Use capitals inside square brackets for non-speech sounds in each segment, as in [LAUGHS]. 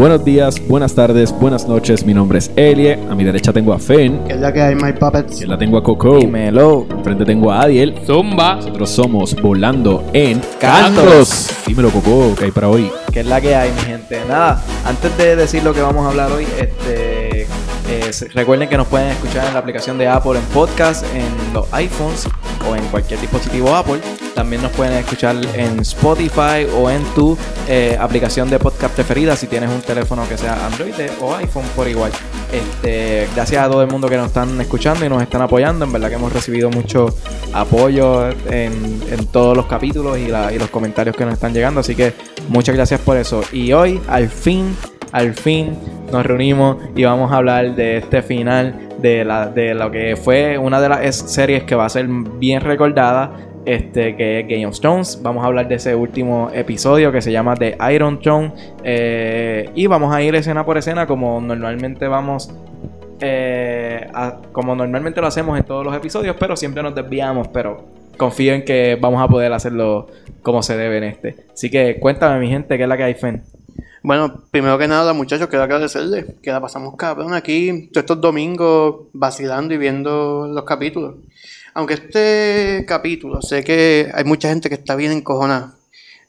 Buenos días, buenas tardes, buenas noches. Mi nombre es Elie. A mi derecha tengo a Fen. Que es la que hay, My Puppets. Que la tengo a Coco. Dímelo. Enfrente tengo a Adiel. Zumba. Nosotros somos Volando en Cantos. Cantos. Dímelo, Coco, ¿qué hay para hoy? Que es la que hay, mi gente. Nada, antes de decir lo que vamos a hablar hoy, este, se- recuerden que nos pueden escuchar en la aplicación de Apple en podcast, en los iPhones o en cualquier dispositivo Apple. También nos pueden escuchar en Spotify o en tu eh, aplicación de podcast preferida si tienes un teléfono que sea Android o iPhone por igual. Este, gracias a todo el mundo que nos están escuchando y nos están apoyando. En verdad que hemos recibido mucho apoyo en, en todos los capítulos y, y los comentarios que nos están llegando. Así que muchas gracias por eso. Y hoy, al fin, al fin, nos reunimos y vamos a hablar de este final de, la, de lo que fue una de las es- series que va a ser bien recordada. Este que es Game of Thrones. Vamos a hablar de ese último episodio que se llama The Iron Throne. eh, y vamos a ir escena por escena como normalmente vamos eh, como normalmente lo hacemos en todos los episodios, pero siempre nos desviamos, pero confío en que vamos a poder hacerlo como se debe en este. Así que cuéntame, mi gente, ¿qué es la que hay, Fen? Bueno, primero que nada, muchachos, quiero agradecerles que la pasamos cabrón aquí todos estos domingos vacilando y viendo los capítulos. Aunque este capítulo, sé que hay mucha gente que está bien encojonada.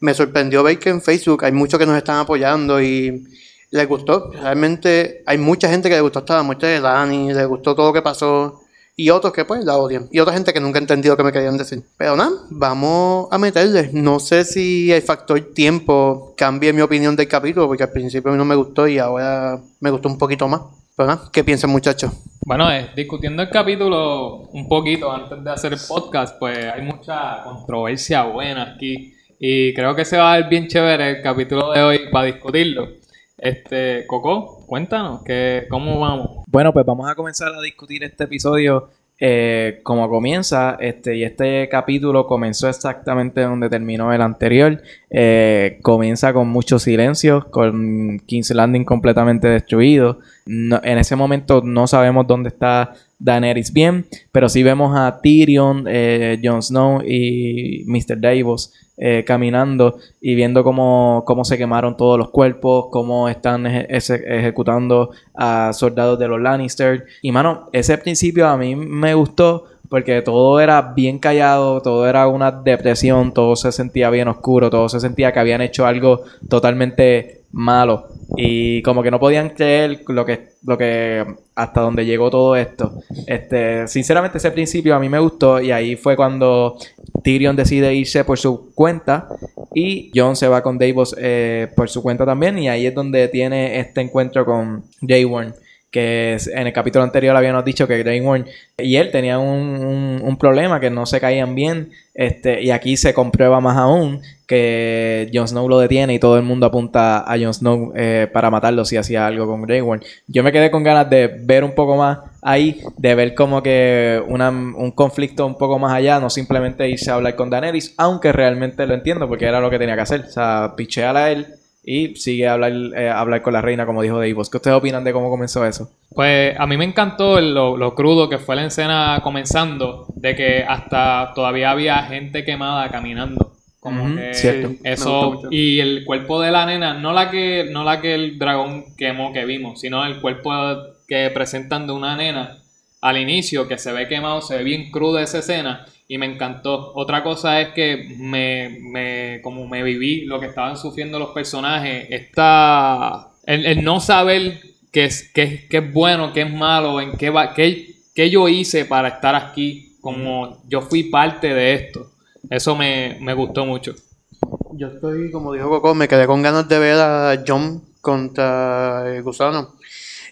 Me sorprendió ver que en Facebook hay muchos que nos están apoyando y les gustó. Realmente hay mucha gente que le gustó hasta la muerte de Dani, le gustó todo lo que pasó. Y otros que pues la odian. Y otra gente que nunca ha entendido que me querían decir. Pero nada, vamos a meterle. No sé si el factor tiempo cambie mi opinión del capítulo, porque al principio a mí no me gustó y ahora me gustó un poquito más. Pero nada, ¿qué piensan muchachos? Bueno, eh, discutiendo el capítulo un poquito antes de hacer el podcast, pues hay mucha controversia buena aquí. Y creo que se va a ver bien chévere el capítulo de hoy para discutirlo. Este, Coco, cuéntanos, que, ¿cómo vamos? Bueno, pues vamos a comenzar a discutir este episodio eh, como comienza. Este, y este capítulo comenzó exactamente donde terminó el anterior. Eh, comienza con mucho silencio, con King's Landing completamente destruido. En ese momento no sabemos dónde está Daenerys bien, pero sí vemos a Tyrion, eh, Jon Snow y Mr. Davos eh, caminando y viendo cómo, cómo se quemaron todos los cuerpos, cómo están eje- eje- ejecutando a soldados de los Lannister. Y mano, ese principio a mí me gustó porque todo era bien callado, todo era una depresión, todo se sentía bien oscuro, todo se sentía que habían hecho algo totalmente malo. Y como que no podían creer lo que, lo que hasta donde llegó todo esto. Este, sinceramente, ese principio a mí me gustó. Y ahí fue cuando Tyrion decide irse por su cuenta. Y Jon se va con Davos eh, por su cuenta también. Y ahí es donde tiene este encuentro con Jay Warren. Que en el capítulo anterior habíamos dicho que Grey y él tenían un, un- un problema, que no se caían bien. Este, y aquí se comprueba más aún que Jon Snow lo detiene y todo el mundo apunta a Jon Snow eh, para matarlo si hacía algo con Grey. Yo me quedé con ganas de ver un poco más ahí, de ver como que una- un conflicto un poco más allá, no simplemente irse a hablar con Daenerys, aunque realmente lo entiendo porque era lo que tenía que hacer. O sea, pichear a él y sigue a hablar, eh, a hablar con la reina, como dijo Davos. ¿Qué ustedes opinan de cómo comenzó eso? Pues a mí me encantó el- lo, lo crudo que fue la escena comenzando, de que hasta todavía había gente quemada caminando. Como que cierto. Eso y el cuerpo de la nena, no la que no la que el dragón quemó que vimos, sino el cuerpo que presentan de una nena al inicio que se ve quemado, se ve bien cruda esa escena y me encantó. Otra cosa es que me, me como me viví lo que estaban sufriendo los personajes, esta el, el no saber qué es, qué, es- qué es bueno, qué es malo, en qué va, qué, qué yo hice para estar aquí, como yo fui parte de esto. Eso me, me gustó mucho. Yo estoy, como dijo Coco, me quedé con ganas de ver a John contra el gusano.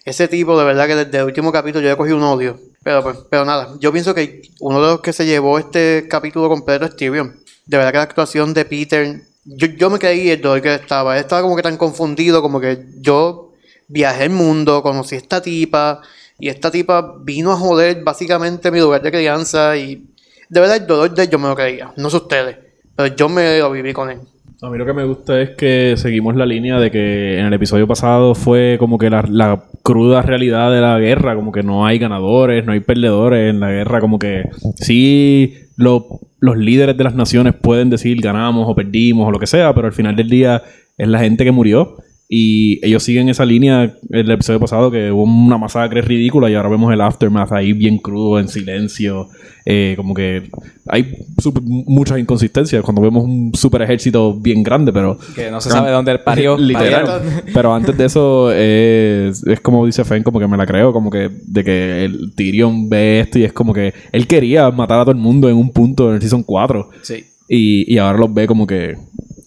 Ese tipo, de verdad que desde el último capítulo yo le cogí un odio. Pero, pues, pero nada, yo pienso que uno de los que se llevó este capítulo completo es Tyrion. De verdad que la actuación de Peter, yo, yo me creí el dolor que estaba. Él estaba como que tan confundido, como que yo viajé el mundo, conocí a esta tipa, y esta tipa vino a joder básicamente mi lugar de crianza. Y de verdad el dolor de él yo me lo creía, no sé ustedes, pero yo me lo viví con él. A mí lo que me gusta es que seguimos la línea de que en el episodio pasado fue como que la, la cruda realidad de la guerra, como que no hay ganadores, no hay perdedores en la guerra, como que sí lo- los líderes de las naciones pueden decir ganamos o perdimos o lo que sea, pero al final del día es la gente que murió Y ellos siguen esa línea el episodio pasado que hubo una masacre ridícula y ahora vemos el aftermath ahí bien crudo, en silencio. Eh, como que hay super- muchas inconsistencias cuando vemos un super ejército bien grande, pero... Que no se sabe dónde el parió. [LAUGHS] Literal. parieron. Pero antes de eso, es, es como dice Fen, como que me la creo, como que de que el Tyrion ve esto y es como que él quería matar a todo el mundo en un punto en el Season 4 Sí. y, y ahora los ve como que,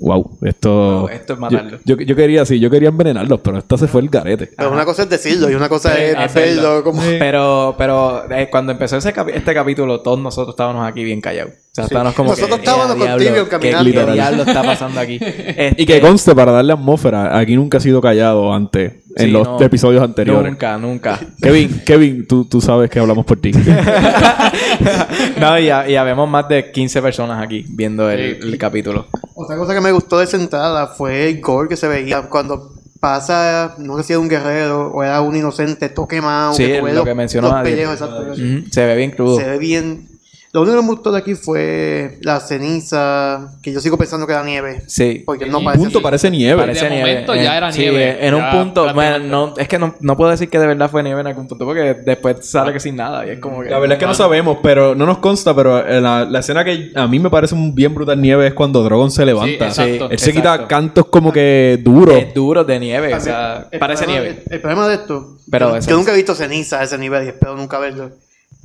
wow, esto... Wow, esto es matarlo. Yo, yo, yo quería, sí, yo quería envenenarlos, pero esta se fue el garete. Pero una cosa es decirlo y una cosa es hacerlo. como... Pero, pero eh, cuando empezó ese capi- este capítulo, todos nosotros estábamos aquí bien callados. O sea, estábamos como Nosotros que, estábamos "Eh, con diablo, Tyrion ¿qué- caminando". ¿Qué, diablo está [LAUGHS] pasando aquí? Este, Y que [LAUGHS] conste, para darle atmósfera, aquí nunca ha sido callado antes, en Sí, los no. episodios anteriores. Nunca, nunca. [LAUGHS] Kevin, Kevin, tú, tú sabes que hablamos por ti. [LAUGHS] [LAUGHS] no, y ya, y habemos más de 15 personas aquí viendo el, el capítulo. Otra cosa que me gustó de esa entrada fue el gore que se veía cuando pasa, no sé si era un guerrero o era un inocente, todo quemado. Sí, lo que mencionó pellejos, exacto. Se ve bien crudo. Se ve bien. Lo único que me gustó de aquí fue la ceniza, que yo sigo pensando que era nieve. Sí. Porque no parece. Punto así. parece nieve. Parece De nieve. momento En- ya era sí, nieve. en un punto, bueno, prácticamente. no, es que no, no puedo decir que de verdad fue nieve en algún punto, porque después sale que sin nada. Y es como que. La verdad es que no sabemos, pero no nos consta, pero eh, la, la escena que a mí me parece un bien brutal nieve es cuando Drogon se levanta. Sí, exacto. Él se quita Exacto. cantos como que duros. Es duro de nieve, o sea, El parece problema- nieve. El, el problema de esto, Pero yo, nunca he visto ceniza a ese nivel y espero nunca verlo.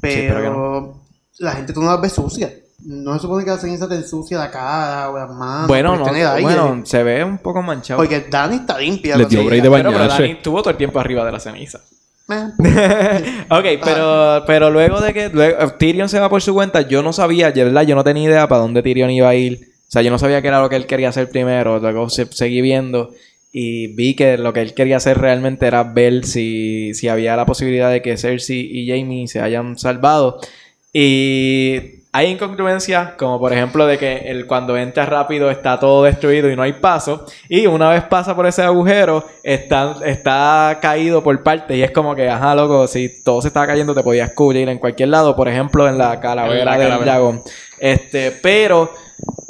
Pero, pero no. La gente tú no las ves sucias. No se supone que la ceniza te ensucia la cara o las manos. Bueno, no, bueno, se ve un poco manchado. Porque Dani está limpia. Le dio break de Pero, pero bañarse. Dani estuvo todo el tiempo arriba de la ceniza. Eh, [LAUGHS] ok, pero, pero luego de que luego, Tyrion se va por su cuenta, yo no sabía, de verdad, yo no tenía idea para dónde Tyrion iba a ir. O sea, yo no sabía qué era lo que él quería hacer primero. Luego se- seguí viendo y vi que lo que él quería hacer realmente era ver si, si había la posibilidad de que Cersei y Jamie se hayan salvado. Y hay incongruencias, como por ejemplo de que el, cuando entra rápido está todo destruido y no hay paso. Y una vez pasa por ese agujero, está, está caído por partes. Y es como que, ajá, loco, si todo se estaba cayendo, te podías cubrir en cualquier lado. Por ejemplo, en la calavera la del calavera. dragón. Este, pero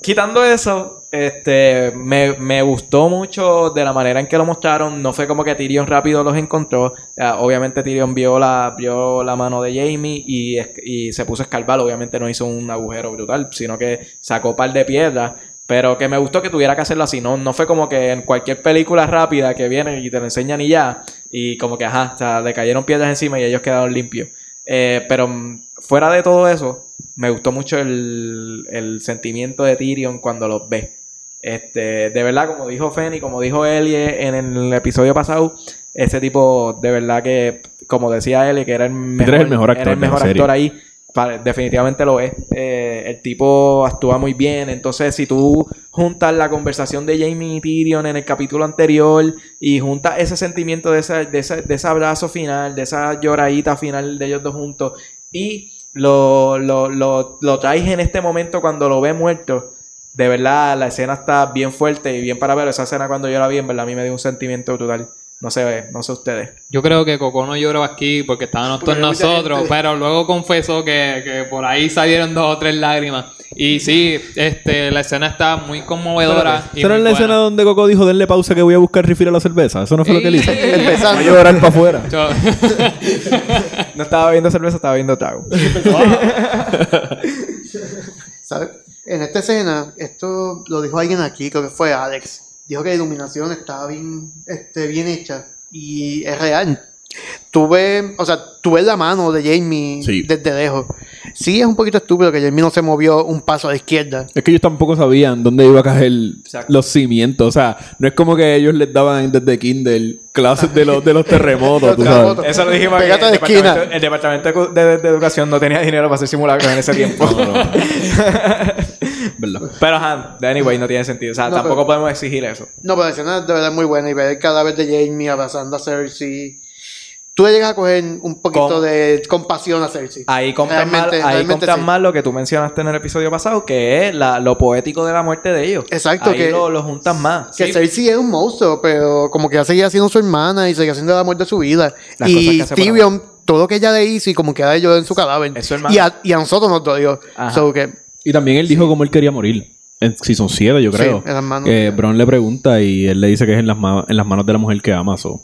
quitando eso, este, me, me gustó mucho de la manera en que lo mostraron. No fue como que Tyrion rápido los encontró. Ah, obviamente Tyrion vio la, vio la mano de Jamie y, y se puso a escarbar. Obviamente no hizo un agujero brutal, sino que sacó par de piedras. Pero que me gustó que tuviera que hacerlo así. No, no fue como que en cualquier película rápida que viene y te lo enseñan y ya. Y como que, ajá, o sea, le cayeron piedras encima y ellos quedaron limpios. Eh, pero mm, fuera de todo eso, me gustó mucho el, el sentimiento de Tyrion cuando los ve. Este, de verdad, como dijo Feni, como dijo Ellie en el episodio pasado, ese tipo, de verdad que, como decía Ellie, que era el mejor, es el mejor actor era el mejor actor ahí, definitivamente lo es. Eh, el tipo actúa muy bien, entonces si tú juntas la conversación de Jamie y Tyrion en el capítulo anterior y juntas ese sentimiento de ese, de ese, de ese abrazo final, de esa lloradita final de ellos dos juntos y lo, lo, lo, traes en este momento cuando lo ve muerto. De verdad, la escena está bien fuerte y bien para ver. Esa escena cuando yo la verdad, a mí me dio un sentimiento brutal. No sé, no sé ustedes. Yo creo que Coco no lloró aquí porque estábamos todos nosotros, gente. pero luego confesó que, que por ahí salieron dos o tres lágrimas. Y sí, este, la escena está muy conmovedora. y ¿Esa no muy es la escena donde Coco dijo, denle pausa que voy a buscar refill a la cerveza? ¿Eso no fue lo que él hizo? Empezando. A llorar para afuera. Yo- [LAUGHS] No estaba viendo cerveza, estaba viendo trago. [LAUGHS] ¿Sabes? En esta escena, esto lo dijo alguien aquí, creo que fue Alex. Dijo que la iluminación estaba bien, este, bien hecha y es real. Tú ves, o sea, tú ves la mano de Jamie Sí. desde lejos. Sí, es un poquito estúpido que Jamie no se movió un paso a la izquierda. Es que ellos tampoco sabían dónde iba a caer Exacto. los cimientos. O sea, no es como que ellos les daban desde Kindle clases de los, de los terremotos, [LAUGHS] tú sabes. Eso lo dijimos que Pégate el de esquina. departamento, el departamento de, de educación no tenía dinero para hacer simulacros en ese tiempo. [LAUGHS] ¿Verdad? Pero, ajá, anyway, no tiene sentido. O sea, No, tampoco pero- podemos exigir eso. No, pero la escena de verdad es muy buena y ver el cadáver de Jamie abrazando a Cersei. Tú le llegas a coger un poquito Con- de compasión a Cersei. Ahí Realmente- ahí sí. más lo que tú mencionaste en el episodio pasado, que es la- lo poético de la muerte de ellos. Exacto, Ahí que- lo, lo juntan más. Que Sí. Cersei es un monstruo, pero como que ya seguía siendo su hermana y seguía siendo el amor de su vida. Las y Tyrion, todo lo que ella le hizo y como que ella lloró en su cadáver. Es su. Y a, y a nosotros nos dolió. So que, Y también él dijo cómo él quería morir. en Season 7, yo creo. en las manos. Eh, Bron le pregunta y él le dice que es en las, en las manos de la mujer que ama. so.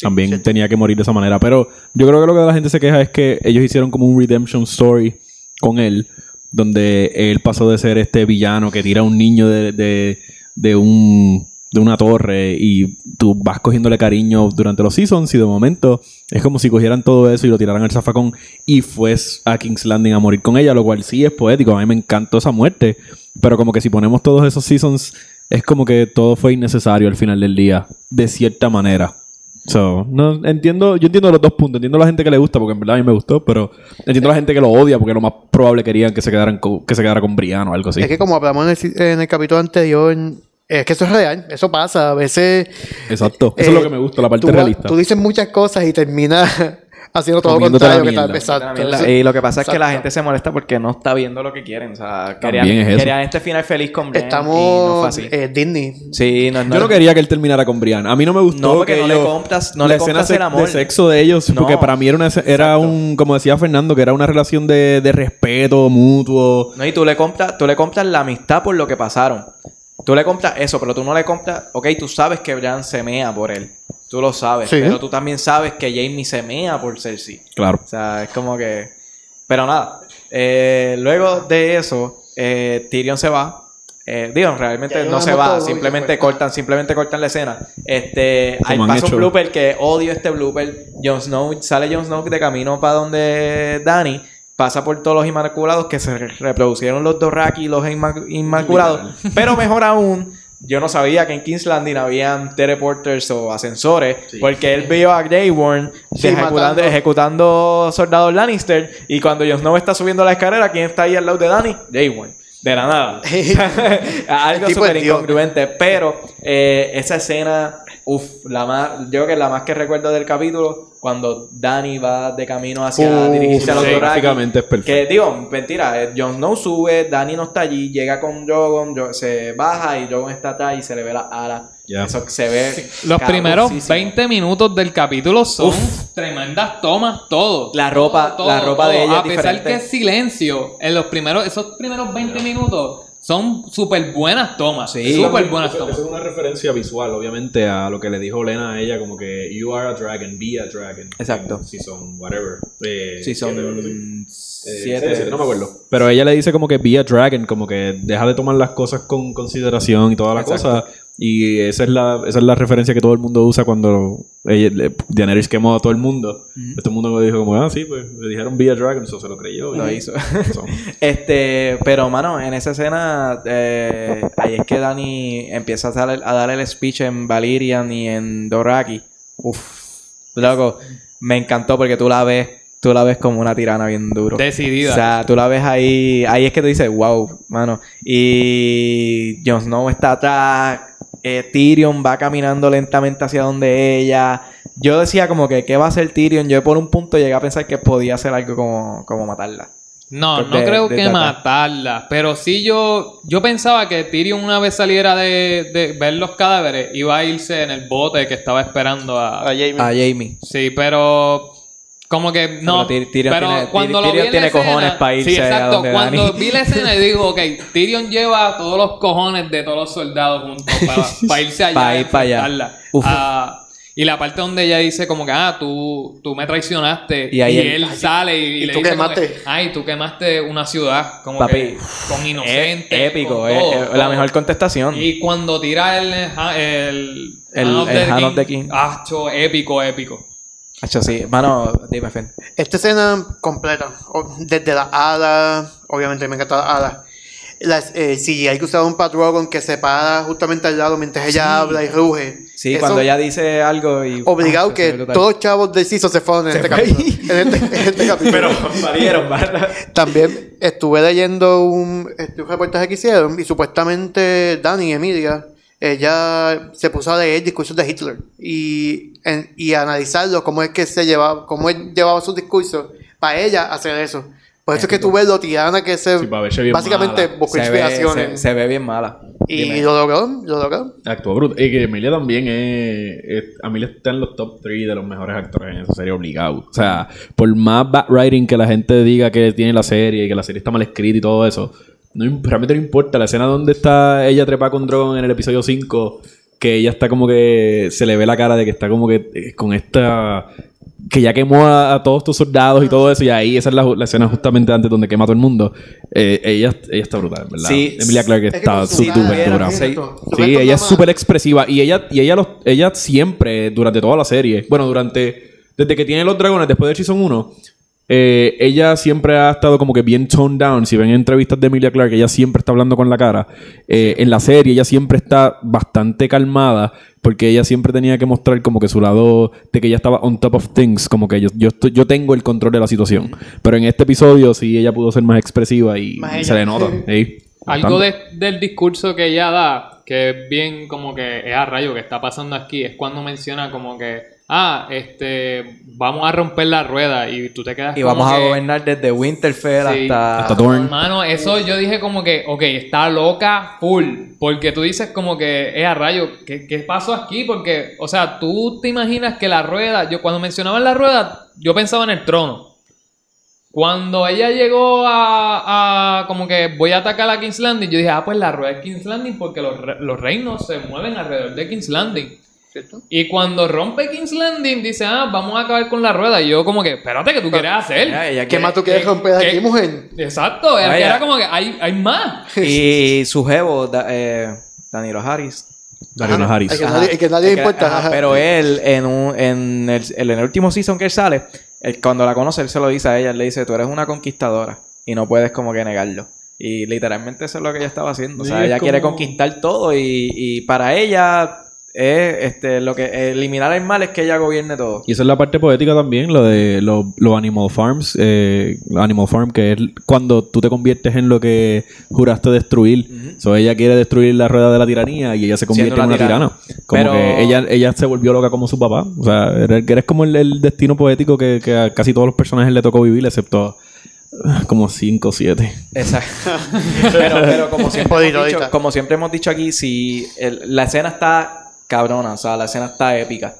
También cierto. tenía que morir de esa manera. Pero yo creo que lo que la gente se queja es que ellos hicieron como un redemption story con él. Donde él pasó de ser este villano que tira a un niño de, de, de un de una torre y tú vas cogiéndole cariño durante los seasons y de momento es como si cogieran todo eso y lo tiraran al zafacón y fues a King's Landing a morir con ella, lo cual sí es poético, a mí me encantó esa muerte, pero como que si ponemos todos esos seasons es como que todo fue innecesario al final del día, de cierta manera. So, no entiendo, yo entiendo los dos puntos, entiendo a la gente que le gusta porque en verdad a mí me gustó, pero entiendo a la gente que lo odia porque lo más probable querían que se quedaran co- que se quedara con Brian o algo así. Es que como hablamos en el, en el capítulo anterior, es que eso es real, eso pasa. A veces Exacto, eso eh, es lo que me gusta, la parte tú, realista. tú dices muchas cosas y terminas [LAUGHS] haciendo todo lo contrario que tal. Exacto. Y lo que pasa es que la gente se molesta porque no está viendo lo que quieren. O sea, querían, es querían este final feliz con Brian y no Estamos fue así. eh, Disney. Sí, no, Yo no quería que él terminara con Brian. A mí no me gustó No, porque que no le compras- no la le escena compras el amor. de sexo de ellos, No. porque para mí era una era un como decía Fernando, que era una relación de, de respeto mutuo. No, y tú le compras, tú le compras la amistad por lo que pasaron. Tú le compras eso, pero tú no le compras, ok, tú sabes que Brian se mea por él. Tú lo sabes, Sí. pero tú también sabes que Jamie se mea por Cersei. Claro. O sea, es como que... Pero nada, eh, luego de eso, eh, Tyrion se va. Eh, digo, realmente no se va, simplemente cortan, simplemente cortan la escena. Este, hay han pasa hecho. un blooper que odio este blooper. Jon Snow, sale Jon Snow de camino para donde Dani, pasa por todos los inmaculados que se re- reproducieron los Dorraki y los Inma- Inmaculados. Pero mejor [LAUGHS] aún, yo no sabía que en King's Landing habían teleporters o ascensores, porque él vio a Grey Worm Sí, ejecutando, soldados Lannister y cuando Jon Snow está subiendo la escalera, ¿quién está ahí al lado de Dani? Grey Worm. De la nada. [LAUGHS] [LAUGHS] Algo súper incongruente. Pero eh, esa escena, uff, la más, yo creo que la más que recuerdo del capítulo, cuando Dani va de camino hacia Uf, dirigirse a los sí, es perfecto. Que digo, mentira, eh, Jon Snow sube, Dani no está allí, llega con Drogon, se baja y Drogon está atrás y se le ve la ala. Ya. Eso se ve. Los primeros cabroncísimo. 20 minutos del capítulo son tremendas tomas, todo. La ropa- Todo, la ropa de ella es A pesar diferente. que es silencio, en los primeros, esos primeros 20 minutos son súper buenas tomas. Sí. Súper buenas tomas. Eso es una referencia visual, obviamente, a lo que le dijo Lena a ella, como que you are a dragon, be a dragon. Exacto. Si son whatever. Eh, Sí, son siete. Eh, siete. siete, no me acuerdo. Pero ella le dice como que be a dragon, como que deja de tomar las cosas con consideración y toda la Exacto. Y esa es la, esa es la referencia que todo el mundo usa cuando ella, le- Daenerys quemó a todo el mundo. Todo el mundo me dijo como, ah, sí, pues le dijeron be a dragon, eso se lo creyó. Lo Y- hizo. [LAUGHS] Este, pero mano, en esa escena, eh, ahí es que Dani empieza a dar, a dar el speech en Valyrian y en Doraki. Uf, loco, me encantó porque tú la ves, tú la ves como una tirana bien duro. Decidida. O sea, tú la ves ahí, ahí es que tú dices, wow, mano. Y Jon Snow está atrás, eh, Tyrion va caminando lentamente hacia donde ella. Yo decía como que, ¿qué va a hacer Tyrion? Yo por un punto llegué a pensar que podía hacer algo como, como matarla. No, de- no creo de que matarla. Pero sí yo, yo pensaba que Tyrion una vez saliera de, de ver los cadáveres, iba a irse en el bote que estaba esperando a... A Jamie. A Jamie. Sí, pero como que no. Pero Tyr- Tyrion pero tiene- cuando Tyr- lo vi Tyrion en tiene escena- cojones pa' irse Sí, a exacto. donde Cuando Dani. vi la [LAUGHS] escena y digo, ok, Tyrion lleva todos los cojones de todos los soldados juntos para [LAUGHS] irse allá. Pa' a ir pa' allá. Ah, y la parte donde ella dice como que, ah, tú, tú me traicionaste. Y Y, él, él- sale y, y le tú dice como que, quemaste. ay, tú quemaste una ciudad. Como Papi, que con inocentes. Épico, con eh, la mejor contestación. Y cuando tira el, el, El- el the Hand King, of the King. ah, cho, épico, épico. Hacho, sí. Mano, dime, Fen. Esta escena completa, desde la hada, obviamente me encanta la hada. Las, eh, si hay que usar un Pat-Drogon que se para justamente al lado mientras ella habla y ruge. Sí, Eso, cuando ella dice algo y... Obligado Ah, que todos los chavos del CISO se fueron en este. En este, en este capítulo. Pero valieron, ¿verdad? También estuve leyendo un, este, un reportaje que hicieron y supuestamente Dani, Emilia, ella se puso a leer discursos de Hitler y, en- y analizarlo, cómo es que se llevaba, cómo él llevaba sus discursos para ella hacer eso. Por eso es que tú ves lo tirana que se Sí, para verse bien básicamente mala. buscó Se ve, inspiraciones. se, se ve bien mala. y Dime. lo logró, lo logró. Actuó bruto. Y que Emilia también es, es- Emilia está en los top 3 de los mejores actores en esa serie obligado. O sea, por más bad writing que la gente diga que tiene la serie y que la serie está mal escrita y todo eso, no, realmente no importa. La escena donde está ella trepa con Drogon en el episodio 5, que ella está como que se le ve la cara de que está como que eh, con esta. Que ya quemó a, a todos estos soldados y todo eso, y ahí esa es la, la escena justamente antes donde quema a todo el mundo. Eh, ella, ella está brutal, ¿verdad? Sí, Emilia Clarke Es que está súper dura. sí, ella es súper expresiva. Y ella, y ella, los, ella siempre, durante toda la serie, bueno, durante. Desde que tiene los dragones, después de Season 1, eh, ella siempre ha estado como que bien toned down. Si ven entrevistas de Emilia Clarke, ella siempre está hablando con la cara. Eh, en la serie, ella siempre está bastante calmada. Porque ella siempre tenía que mostrar como que su lado de que ella estaba on top of things. Como que yo, yo, estoy- yo tengo el control de la situación. Pero en este episodio sí ella pudo ser más expresiva y, Más se le nota. Algo de- del discurso que ella da, que es bien como que es a rayo que está pasando aquí, es cuando menciona como que, ah, este, vamos a romper la rueda y tú te quedas Y como vamos a gobernar desde Winterfell Sí. hasta... Hasta Dorne. Mano, eso yo dije como que, ok, está loca full. Porque tú dices como que es a rayo, ¿qué, ¿qué pasó aquí? Porque, o sea, tú te imaginas que la rueda, yo cuando mencionaban la rueda, yo pensaba en el trono. Cuando ella llegó a, a como que voy a atacar a King's Landing, yo dije, ah, pues la rueda es King's Landing porque los, los reinos se mueven alrededor de King's Landing. ¿Cierto? Y cuando rompe King's Landing, dice, ah, vamos a acabar con la rueda. Y yo como que, espérate, ¿qué tú quieres hacer? ¿Qué más tú quieres ¿qué- romper aquí, qué- mujer? Exacto, era, como que hay, hay más. [LAUGHS] Y su jevo, Da- eh, Danilo Harris. Ajá. Najaris. Hay que Ajá. nadie, que nadie Es le que- importa. ajá, ajá. pero él, en, un, en, el, en el último season que él sale, él, cuando la conoce, él se lo dice a ella. Él le dice, tú eres una conquistadora y no puedes como que negarlo. Y literalmente eso es lo que ella estaba haciendo. O sea, Sí, ella quiere conquistar todo y, y para ella es este, lo que eliminar el mal es que ella gobierne todo. Y esa es la parte poética también, lo de los los Animal Farms, eh, Animal Farm, que es cuando tú te conviertes en lo que juraste destruir. So, ella quiere destruir la rueda de la tiranía y ella se convierte en una tirana. tirana. Como Pero- que ella, ella se volvió loca como su papá. O sea, eres como el, el destino poético que, que a casi todos los personajes le tocó vivir, excepto [LAUGHS] como 5 o 7. Exacto. [LAUGHS] pero, pero como siempre, hemos dicho, como siempre hemos dicho aquí, si el- la escena está cabrona, o sea, la escena está épica.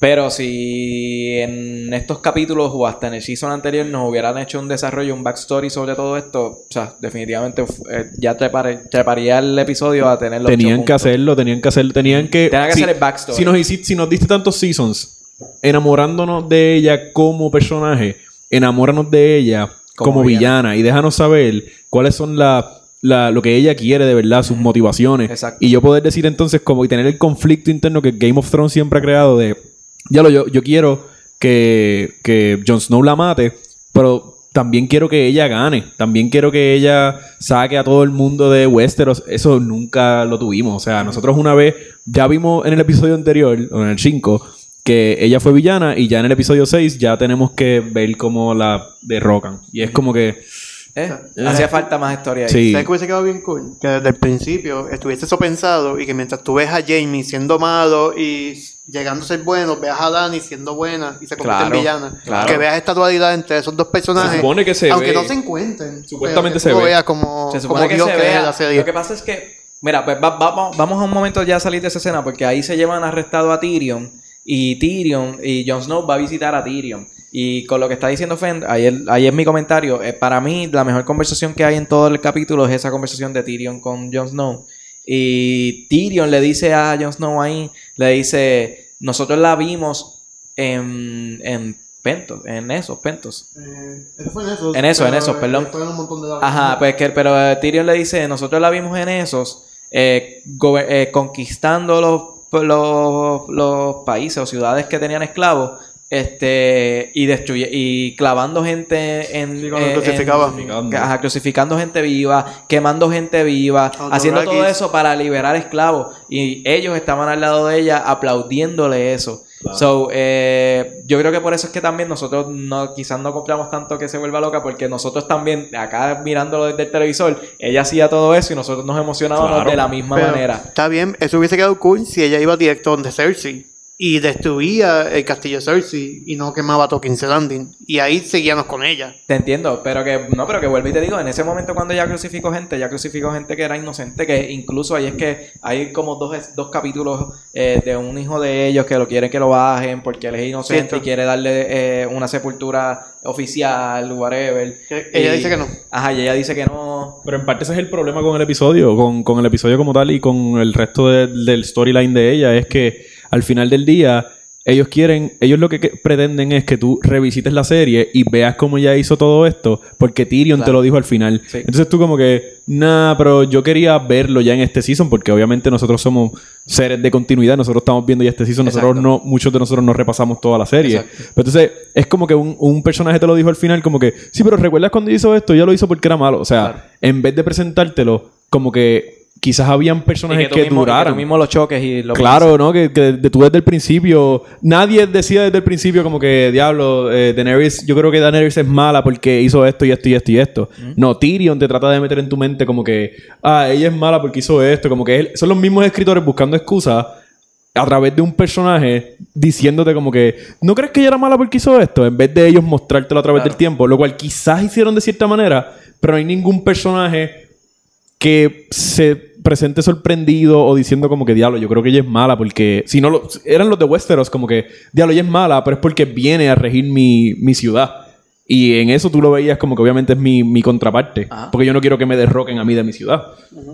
Pero si en estos capítulos o hasta en el season anterior nos hubieran hecho un desarrollo, un backstory sobre todo esto, o sea, definitivamente eh, ya treparía el episodio a tener los ocho Tenían que hacerlo, tenían que hacerlo, tenían que... Tenían que si- hacer el backstory. Si nos, hiciste- si nos diste tantos seasons enamorándonos de ella como personaje, enamóranos de ella como, Como villana. villana. y déjanos saber cuáles son la, la- lo que ella quiere de verdad, sus motivaciones. Exacto. Y yo poder decir entonces como y tener el conflicto interno que Game of Thrones siempre ha creado de, ya lo, yo, yo quiero que, que Jon Snow la mate, pero también quiero que ella gane. También quiero que ella saque a todo el mundo de Westeros. Eso nunca lo tuvimos. O sea, nosotros una vez ya vimos en el episodio anterior, o en el 5, que ella fue villana y ya en el episodio 6 ya tenemos que ver cómo la derrocan. Y es como que... ¿Eh? Hacía falta más historia ahí. Sí. ¿Sabes que hubiese quedado bien cool? Que desde el principio estuviese eso pensado y que mientras tú ves a Jamie siendo malo y llegando a ser bueno, veas a Dani siendo buena y se convierte Claro, en villana. claro. Que veas esta dualidad entre esos dos personajes. Se supone que se aunque ve. no se encuentren. Supuestamente se ve. veas como, Se como supone que Dios se vea. la serie. Lo que pasa es que, mira, pues va- vamos, vamos a un momento ya a salir de esa escena porque ahí se llevan arrestado a Tyrion y Tyrion y Jon Snow va a visitar a Tyrion. Y con lo que está diciendo Fend, ahí, ahí es mi comentario. eh, para mí, la mejor conversación que hay en todo el capítulo es esa conversación de Tyrion con Jon Snow. Y Tyrion le dice a Jon Snow ahí, le dice, nosotros la vimos en, en Pentos, en esos Pentos. Eh, eso fue en eso. En eso, en pero, eso, eh, perdón. en un montón de Ajá, pues que, pero eh, Tyrion le dice, nosotros la vimos en esos, eh, eh, conquistando los, los, los países o ciudades que tenían esclavos, este, y destruye, y clavando gente en, Sí, cuando en- crucificaba. en- ajá, crucificando gente viva, quemando gente viva, haciendo todo eso para liberar esclavos, y ellos estaban al lado de ella aplaudiéndole eso. Claro. So, eh, yo creo que por eso es que también nosotros no, quizás no compramos tanto que se vuelva loca, porque nosotros también, acá mirándolo desde el televisor, ella hacía todo eso y nosotros nos emocionábamos Claro. de la misma Pero manera. Está bien, eso hubiese quedado cool si ella iba directo donde Cersei. Y destruía el castillo de Cersei y no quemaba todo King's Landing. Y ahí seguíamos con ella. Te entiendo, pero que no, pero que vuelvo y te digo, en ese momento cuando ella crucificó gente, ya crucificó gente que era inocente, que incluso ahí es que hay como dos, dos capítulos eh, de un hijo de ellos que lo quieren que lo bajen porque él es inocente Cierto. y quiere darle eh, una sepultura oficial, whatever. Ella Y- dice que no. Ajá, y ella dice que no. Pero en parte ese es el problema con el episodio, con, con el episodio como tal y con el resto de- del storyline de ella, es que al final del día ellos quieren, ellos lo que, que pretenden es que tú revisites la serie y veas cómo ella hizo todo esto, porque Tyrion te lo dijo al final. Sí. Entonces tú como que, nah, pero yo quería verlo ya en este season, porque obviamente nosotros somos seres de continuidad, nosotros estamos viendo ya este season, nosotros no, muchos de nosotros no repasamos toda la serie. Exacto. Pero entonces es como que un, un personaje te lo dijo al final, como que, sí, pero ¿recuerdas cuando hizo esto? Ya lo hizo porque era malo. O sea, Claro. en vez de presentártelo, como que quizás habían Y personajes que, que, tú mismo, y que duraran. mismo lo choques y lo Claro, ¿no? Que, que tú desde el principio... Nadie decía desde el principio como que, diablo, eh, Daenerys... Yo creo que Daenerys es mala porque hizo esto y esto y esto y esto. No, Tyrion te trata de meter en tu mente como que... Ah, ella es mala porque hizo esto. Como que él- son los mismos escritores buscando excusas a través de un personaje diciéndote como que... ¿No crees que ella era mala porque hizo esto? En vez de ellos mostrártelo a través Claro. del tiempo. Lo cual quizás hicieron de cierta manera, pero no hay ningún personaje que se presente sorprendido o diciendo como que diablo, yo creo que ella es mala porque si no lo eran los de Westeros como que diablo, ella es mala, pero es porque viene a regir mi, mi ciudad. Y en eso tú lo veías como que obviamente es mi, mi contraparte, Ajá. porque yo no quiero que me derroquen a mí de mi ciudad.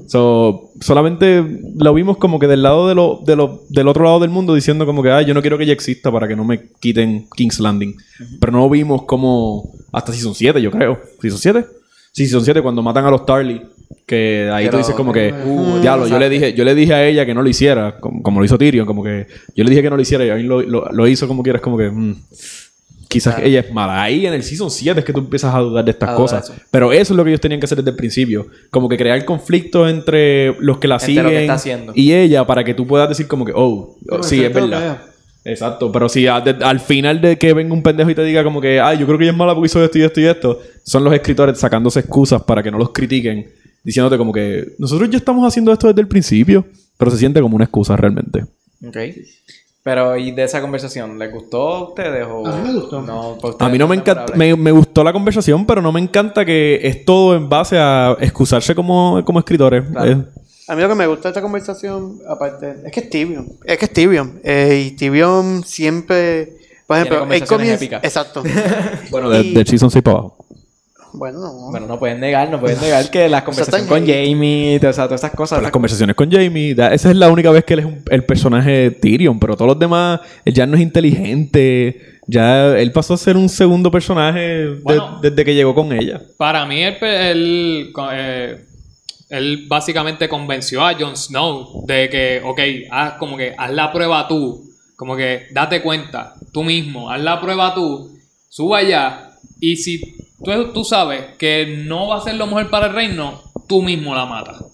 So, solamente lo vimos como que del lado de lo, de lo- del otro lado del mundo diciendo como que, ah, yo no quiero que ella exista para que no me quiten King's Landing. Pero no vimos como hasta Season 7, yo creo. ¿Season 7? Sí, Season 7 cuando matan a los Tarly. Que ahí tú dices como que, Uh, diablo, yo le dije, yo le dije a ella que no lo hiciera, como, como lo hizo Tyrion, como que yo le dije que no lo hiciera y a mí lo, lo- lo hizo como quieras, como que mm, quizás Claro. ella es mala. Ahí en el Season 7 es que tú empiezas a dudar de estas dudar cosas. eso. Pero eso es lo que ellos tenían que hacer desde el principio. Como que crear conflicto entre los que la Entre lo que siguen está haciendo. y ella para que tú puedas decir como que, oh, Pero sí, es verdad. Exacto, pero si a- de- al final de que venga un pendejo y te diga como que, ay, yo creo que ella es mala porque hizo esto y esto y esto, son los escritores sacándose excusas para que no los critiquen, diciéndote como que nosotros ya estamos haciendo esto desde el principio, pero se siente como una excusa realmente. Ok. Pero, ¿y de esa conversación? ¿Les gustó a ustedes? O... A mí me gustó. No, A mí no me encanta, me, me gustó la conversación, pero no me encanta que es todo en base a excusarse como, como escritores. Claro. Eh, A mí lo que me gusta de esta conversación, aparte, es que es Tyrion. Es que es Tyrion. Eh, y Tyrion siempre. Por ejemplo, él comienza. épicas. Exacto. [LAUGHS] bueno, de, Y- del Season 6 para abajo. Bueno, no. Bueno, no pueden negar, no pueden negar que [LAUGHS] las conversaciones con Jamie, o sea, todas esas cosas. Pero las conversaciones con Jamie, da- esa es la única vez que él es un- el personaje de Tyrion, pero todos los demás, él ya no es inteligente, ya él pasó a ser un segundo personaje de- Bueno. desde que llegó con ella. Para mí, él, él, eh, él básicamente convenció a Jon Snow de que, ok, haz como que haz la prueba tú. Como que date cuenta, tú mismo, haz la prueba tú, suba allá. Y si tú, tú sabes que no va a ser lo mejor para el reino, tú mismo la matas.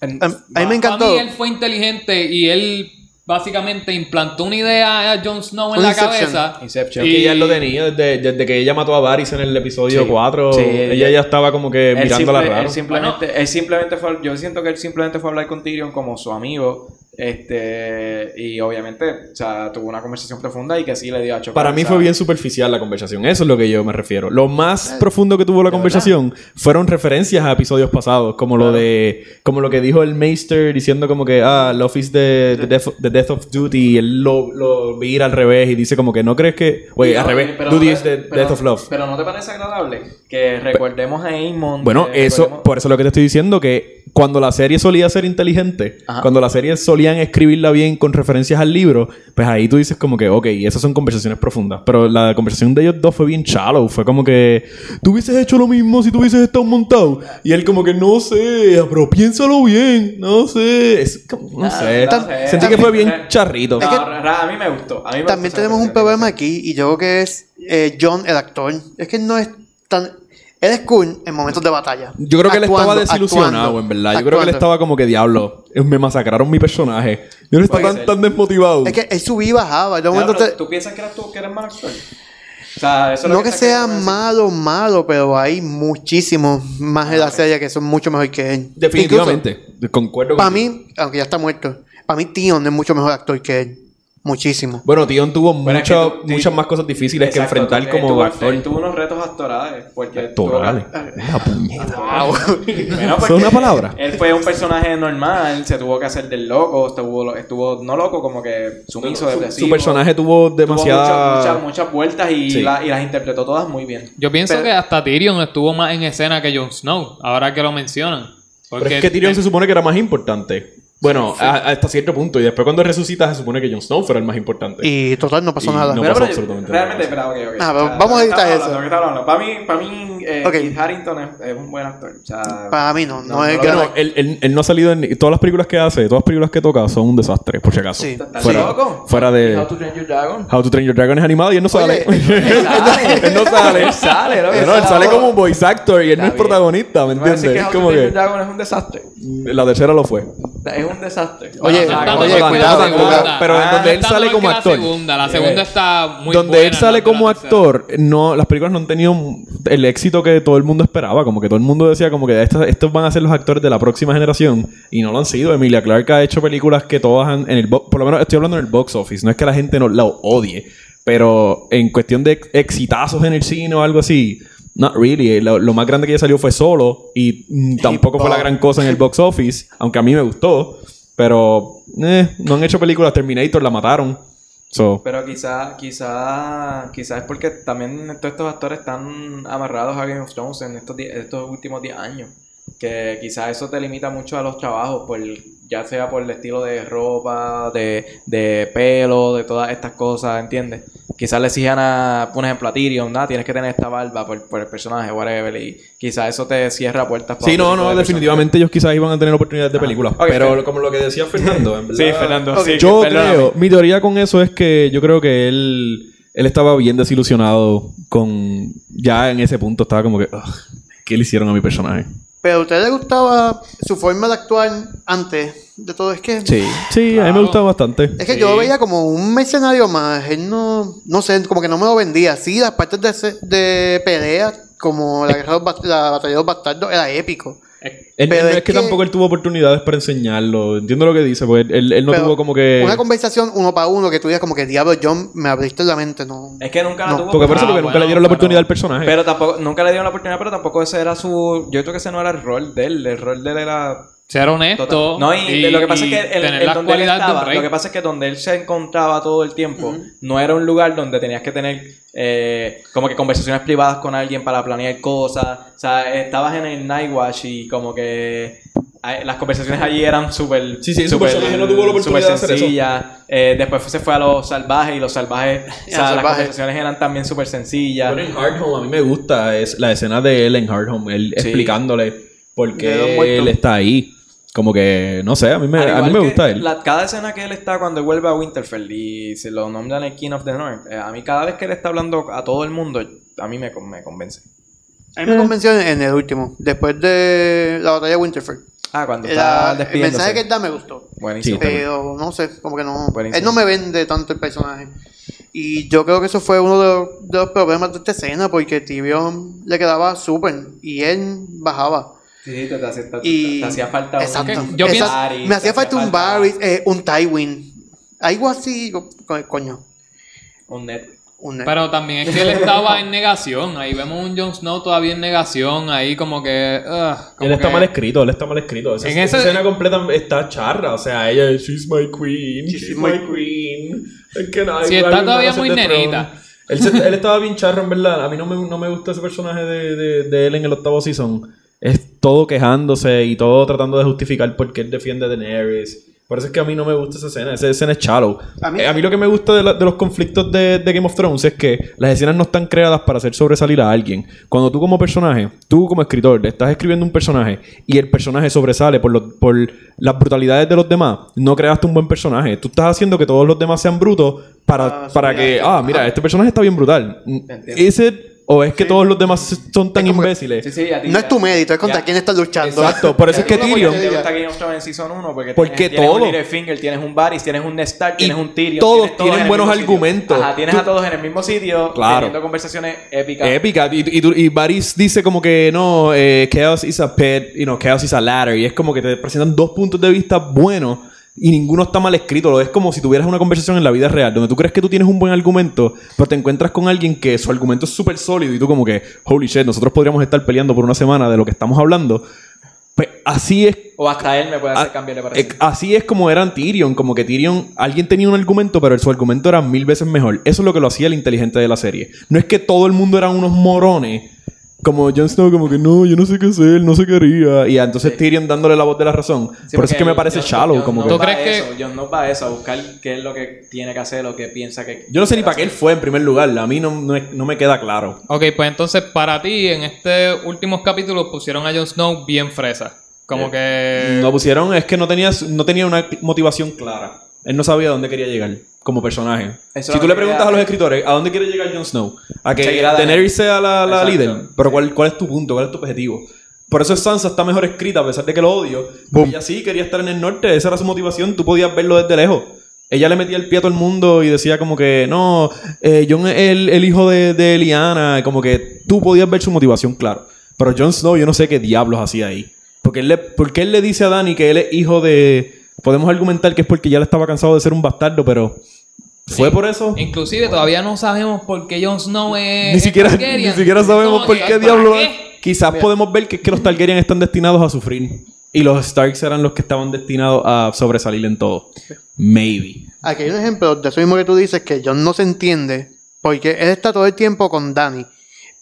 A, mí me encantó. Para mí, él fue inteligente y él básicamente implantó una idea a Jon Snow en Un la Inception. cabeza. Inception. Y- Que ella lo tenía desde, desde que ella mató a Varys en el episodio Sí. 4. Sí, ella, ella- ya estaba como que mirándola simple- raro. él simplemente, él simplemente fue, yo siento que él simplemente fue a hablar con Tyrion como su amigo, este, y obviamente, o sea, tuvo una conversación profunda y que sí le dio a chocar. Para mí o sea, fue bien superficial la conversación. Eso es lo que yo me refiero. Lo más profundo que tuvo la ¿de conversación fueron referencias a episodios pasados, como lo de, como lo que dijo el Maester diciendo como que ah, Love is the, the, death, the death of duty. Y él lo, lo vira al revés y dice como que no crees que, oye, al revés, pero duty no te- the pero- death of love. Pero no te parece agradable que recordemos a Aemon. Bueno, eso, recordemos- por eso es lo que te estoy diciendo, que cuando la serie solía ser inteligente, Ajá. cuando la serie solían escribirla bien con referencias al libro, pues ahí tú dices como que, ok, esas son conversaciones profundas. Pero la conversación de ellos dos fue bien shallow. Fue como que, tú hubieses hecho lo mismo si tú hubieses estado montado. Y él como que, no sé, pero piénsalo bien, no sé. Es como- no Ah, sé. no sé. Sentí que fue bien charrito. No, Es que- ra- ra- a mí me gustó. A mí me También gustó tenemos un problema aquí y yo creo que es eh, John, el actor. Es que no es tan. Él es cool en momentos de batalla. Yo creo que él estaba desilusionado, actuando, en verdad. Yo creo que él estaba como que, diablo, me masacraron mi personaje. Yo no estaba tan, desmotivado. Es que él subía y bajaba. Te- ¿Tú piensas que eres tú que eres mal actor? O sea, eso es lo no que sea malo, malo, pero hay muchísimos más de la serie que son mucho mejor que él. Definitivamente. Concuerdo Para contigo. mí, aunque ya está muerto, para mí Tion es mucho mejor actor que él. Muchísimo. Bueno, Tion tuvo Bueno, es mucho- que tú- muchas más cosas difíciles Exacto, que enfrentar él como tuvo- actor. él tuvo unos retos actorales. Porque Actorales. [LAUGHS] Una puñeta. Bueno, ¿Eso porque [LAUGHS] es una palabra? Él fue un personaje normal, se tuvo que hacer del loco, estuvo, estuvo no loco, como que sumiso, Su, depresivo. su personaje tuvo Tuvo demasiada... muchas, muchas, muchas vueltas y, Sí. la- y las interpretó todas muy bien. Yo pienso Pero- que hasta Tyrion estuvo más en escena que Jon Snow, ahora que lo mencionan. Pero es que Tyrion se supone que era más importante. Bueno, a- hasta cierto punto. Y después cuando resucita se supone que Jon Snow fuera el más importante. Y total, no pasó Y nada. no Pero, pasó pero, absolutamente realmente, nada. pero, ok, ok. Ah, pero vamos a editar eso. Para mí, para mí eh, Ok. Kit Harington es, es un buen actor. O sea, Para mí no, no, No, es no, gran- Bueno, él, él- él no ha salido en... Todas las películas que hace, todas las películas que toca son un desastre, por si acaso. Sí. ¿estás Fuera, loco? fuera de... How to Train Your Dragon. How to Train Your Dragon es animado y él no sale. Oye, [LAUGHS] Él sale. [LAUGHS] él no sale. Él sale. No, él sale como un voice actor y él no es bien. protagonista, ¿me ¿Me vas a decir entiendes? que Es How to como Train Your que... Dragon es un desastre? La tercera lo fue. Es un desastre. Oye, oye, cuidado, cuidado. Pero Ah, donde él sale como actor. La segunda, la segunda está muy donde buena. él sale no como actor, no, las películas no han tenido el éxito que todo el mundo esperaba. Como que todo el mundo decía como que estos, estos van a ser los actores de la próxima generación. Y no lo han sido. Emilia Clarke ha hecho películas que todas han, en el por lo menos estoy hablando en el box office. No es que la gente no la odie. Pero en cuestión de ex- exitazos en el cine o algo así, not really. Lo, lo más grande que ella salió fue solo. Y mm, tampoco fue la gran cosa en el box office. Aunque a mí me gustó. Pero eh, no han hecho películas. Terminator la mataron. So, Pero quizá, quizá, quizá es porque también todos estos actores están amarrados a Game of Thrones en estos, estos últimos 10 años. Que quizá eso te limita mucho a los trabajos, por, ya sea por el estilo de ropa, de, de pelo, de todas estas cosas, ¿entiendes? Quizás le exijan a, por ejemplo, a Tyrion, ¿no? Tienes que tener esta barba por, por el personaje, whatever, y quizá eso te cierra puertas para Sí, no, no, de definitivamente ellos quizás iban a tener oportunidades de películas. Ok, pero Fer- como lo que decía Fernando, en [LAUGHS] verdad. Sí, Fernando, sí, Yo perdóname. creo, mi teoría con eso es que yo creo que él, él estaba bien desilusionado con. Ya en ese punto estaba como que. "Ugh, ¿Qué le hicieron a mi personaje? Pero a usted le gustaba su forma de actuar antes de todo. Es que, Sí, sí, a mí me gustaba bastante. es que yo lo veía como un mercenario más. Él no, no sé, como que no me lo vendía. Sí, las partes de, se- de pelea, como la, guerra de los la batalla de los bastardos, era épico. Es- Él- Pero él- es es que, que- tampoco él tuvo oportunidades para enseñarlo. Entiendo lo que dice, pues él, él no tuvo como que. Una conversación uno para uno que tú digas como que diablo, John, me abriste la mente, no. Es que nunca la No, tuvo. Porque por eso Ah, porque nunca bueno, le dieron la pero- oportunidad al personaje. Pero tampoco, nunca le dieron la oportunidad, pero tampoco ese era su. Yo creo que ese no era el rol de él. El rol de él era. Ser honesto. total- No, y, lo que pasa es que el, tener el las donde él estaba, lo que pasa es que donde él se encontraba todo el tiempo, no era un lugar donde tenías que tener eh, como que conversaciones privadas con alguien para planear cosas. O sea, estabas en el Night Watch y como que las conversaciones allí eran súper. Sí, sí, su súper- personaje no tuvo la oportunidad súper de hacer eso. sencillas. Eh, después se fue a los salvajes y los salvajes. [LAUGHS] o sea, las conversaciones eran también súper sencillas. Pero en Hard Home a mí me gusta es la escena de él en Hard Home, él Sí. explicándole por qué él está ahí. Como que, no sé, a mí me, a mí me gusta él. la- cada escena que él está cuando vuelve a Winterfell y se lo nombran el King of the North, eh, a mí cada vez que él está hablando a todo el mundo, a mí me, con- me convence. A mí me convenció en, en el último, después de la batalla de Winterfell. Ah, cuando está el despidiéndose. mensaje que él da me gustó. Buenísimo. Pero no sé, como que no. Buenísimo. Él no me vende tanto el personaje. Y yo creo que eso fue uno de los, de los problemas de esta escena, porque Tyrion le quedaba súper y él bajaba. Sí, te, te hacía, te- Y- te hacía falta un- Exacto. yo pienso- Varys, me hacía falta un Varys, eh, un Tywin. Algo así, co- coño. Un net. Un, Pero también es que él estaba en negación. Ahí vemos un Jon Snow todavía en negación. Ahí como que. como Él está que- mal escrito, él está mal escrito. Esa, En esa ese- escena completa está charra. O sea, ella es, she's my queen, she's, She's my queen. Es que no, Sí, I está todavía muy nenita. Él, se- él estaba bien charro, en verdad. A mí no me, no me gusta ese personaje de, de, de él en el octavo season. Es todo quejándose y todo tratando de justificar por qué él defiende a Daenerys. Por eso es que a mí no me gusta esa escena. Esa escena es shallow. A mí- a mí lo que me gusta de, la- de los conflictos de, de Game of Thrones es que las escenas no están creadas para hacer sobresalir a alguien. Cuando tú como personaje, tú como escritor, le estás escribiendo un personaje y el personaje sobresale por, los- por las brutalidades de los demás, no creaste un buen personaje. Tú estás haciendo que todos los demás sean brutos para, Ah, para que, ah, mira, este personaje está bien brutal. Ese, o es que todos los demás son tan imbéciles. Sí, sí, a ti- no es tu mérito, es contra Ya. quién estás luchando. Exacto, por eso es que Tyrion... puedes- ¿Te gusta Game of Thrones en Season 1? Porque, Porque tienes, un Littlefinger, tienes un Varys, tienes un Ned Stark, tienes un Tyrion. todos tienes tienen buenos argumentos. Ajá, tienes Tú- a todos en el mismo sitio, Claro. teniendo conversaciones épicas. Épica. Y, y, y Varys dice como que no, eh, Chaos is a pet, you know, Chaos is a ladder. Y es como que te presentan dos puntos de vista buenos y ninguno está mal escrito. Lo es como si tuvieras una conversación en la vida real, donde tú crees que tú tienes un buen argumento, pero te encuentras con alguien que su argumento es súper sólido y tú como que, holy shit, nosotros podríamos estar peleando por una semana de lo que estamos hablando. Pues así es O hasta él me puede hacer Ah, cambiar de eh, parecer. Así es como eran Tyrion, como que Tyrion, alguien tenía un argumento, pero su argumento era mil veces mejor. Eso es lo que lo hacía el inteligente de la serie. No es que todo el mundo eran unos morones, como Jon Snow, como que no, yo no sé qué hacer, no sé qué haría. Y entonces Tyrion dándole la voz de la razón. Sí, Por eso es que me parece Jon- shallow, Jon como que... ¿Tú va crees que- eso, Jon Snow va a eso, a buscar qué es lo que tiene que hacer, lo que piensa que... Yo no sé ni para qué él fue en primer lugar. A mí no, no, no me queda claro. Ok, pues entonces para ti en este últimos capítulos pusieron a Jon Snow bien fresa. Como que... Lo pusieron, es que no tenía, no tenía una motivación clara. Él no sabía dónde quería llegar como personaje. Eso si tú le preguntas a los escritores, ¿a dónde quiere llegar Jon Snow? A que Daenerys. Sea la, líder. Pero Sí. ¿cuál, ¿cuál es tu punto? ¿Cuál es tu objetivo? Por eso Sansa está mejor escrita, a pesar de que lo odio. Porque ella sí quería estar en el norte, esa era su motivación. Tú podías verlo desde lejos. Ella le metía el pie a todo el mundo y decía como que, no, eh, Jon es el, el hijo de, de Lyanna. Como que tú podías ver su motivación, claro. Pero Jon Snow, yo no sé qué diablos hacía ahí. Porque él le, porque él le dice a Dani que él es hijo de... Podemos argumentar que es porque ya le estaba cansado de ser un bastardo, pero... ¿Fue Sí. por eso? Inclusive todavía no sabemos por qué Jon Snow es... Ni siquiera, ni siquiera sabemos por qué ¿para diablo qué? es. Quizás podemos ver que es que los Targaryen están destinados a sufrir. Y los Starks eran los que estaban destinados a sobresalir en todo. Maybe. Aquí hay un ejemplo de eso mismo que tú dices, que John no se entiende, porque él está todo el tiempo con Dani.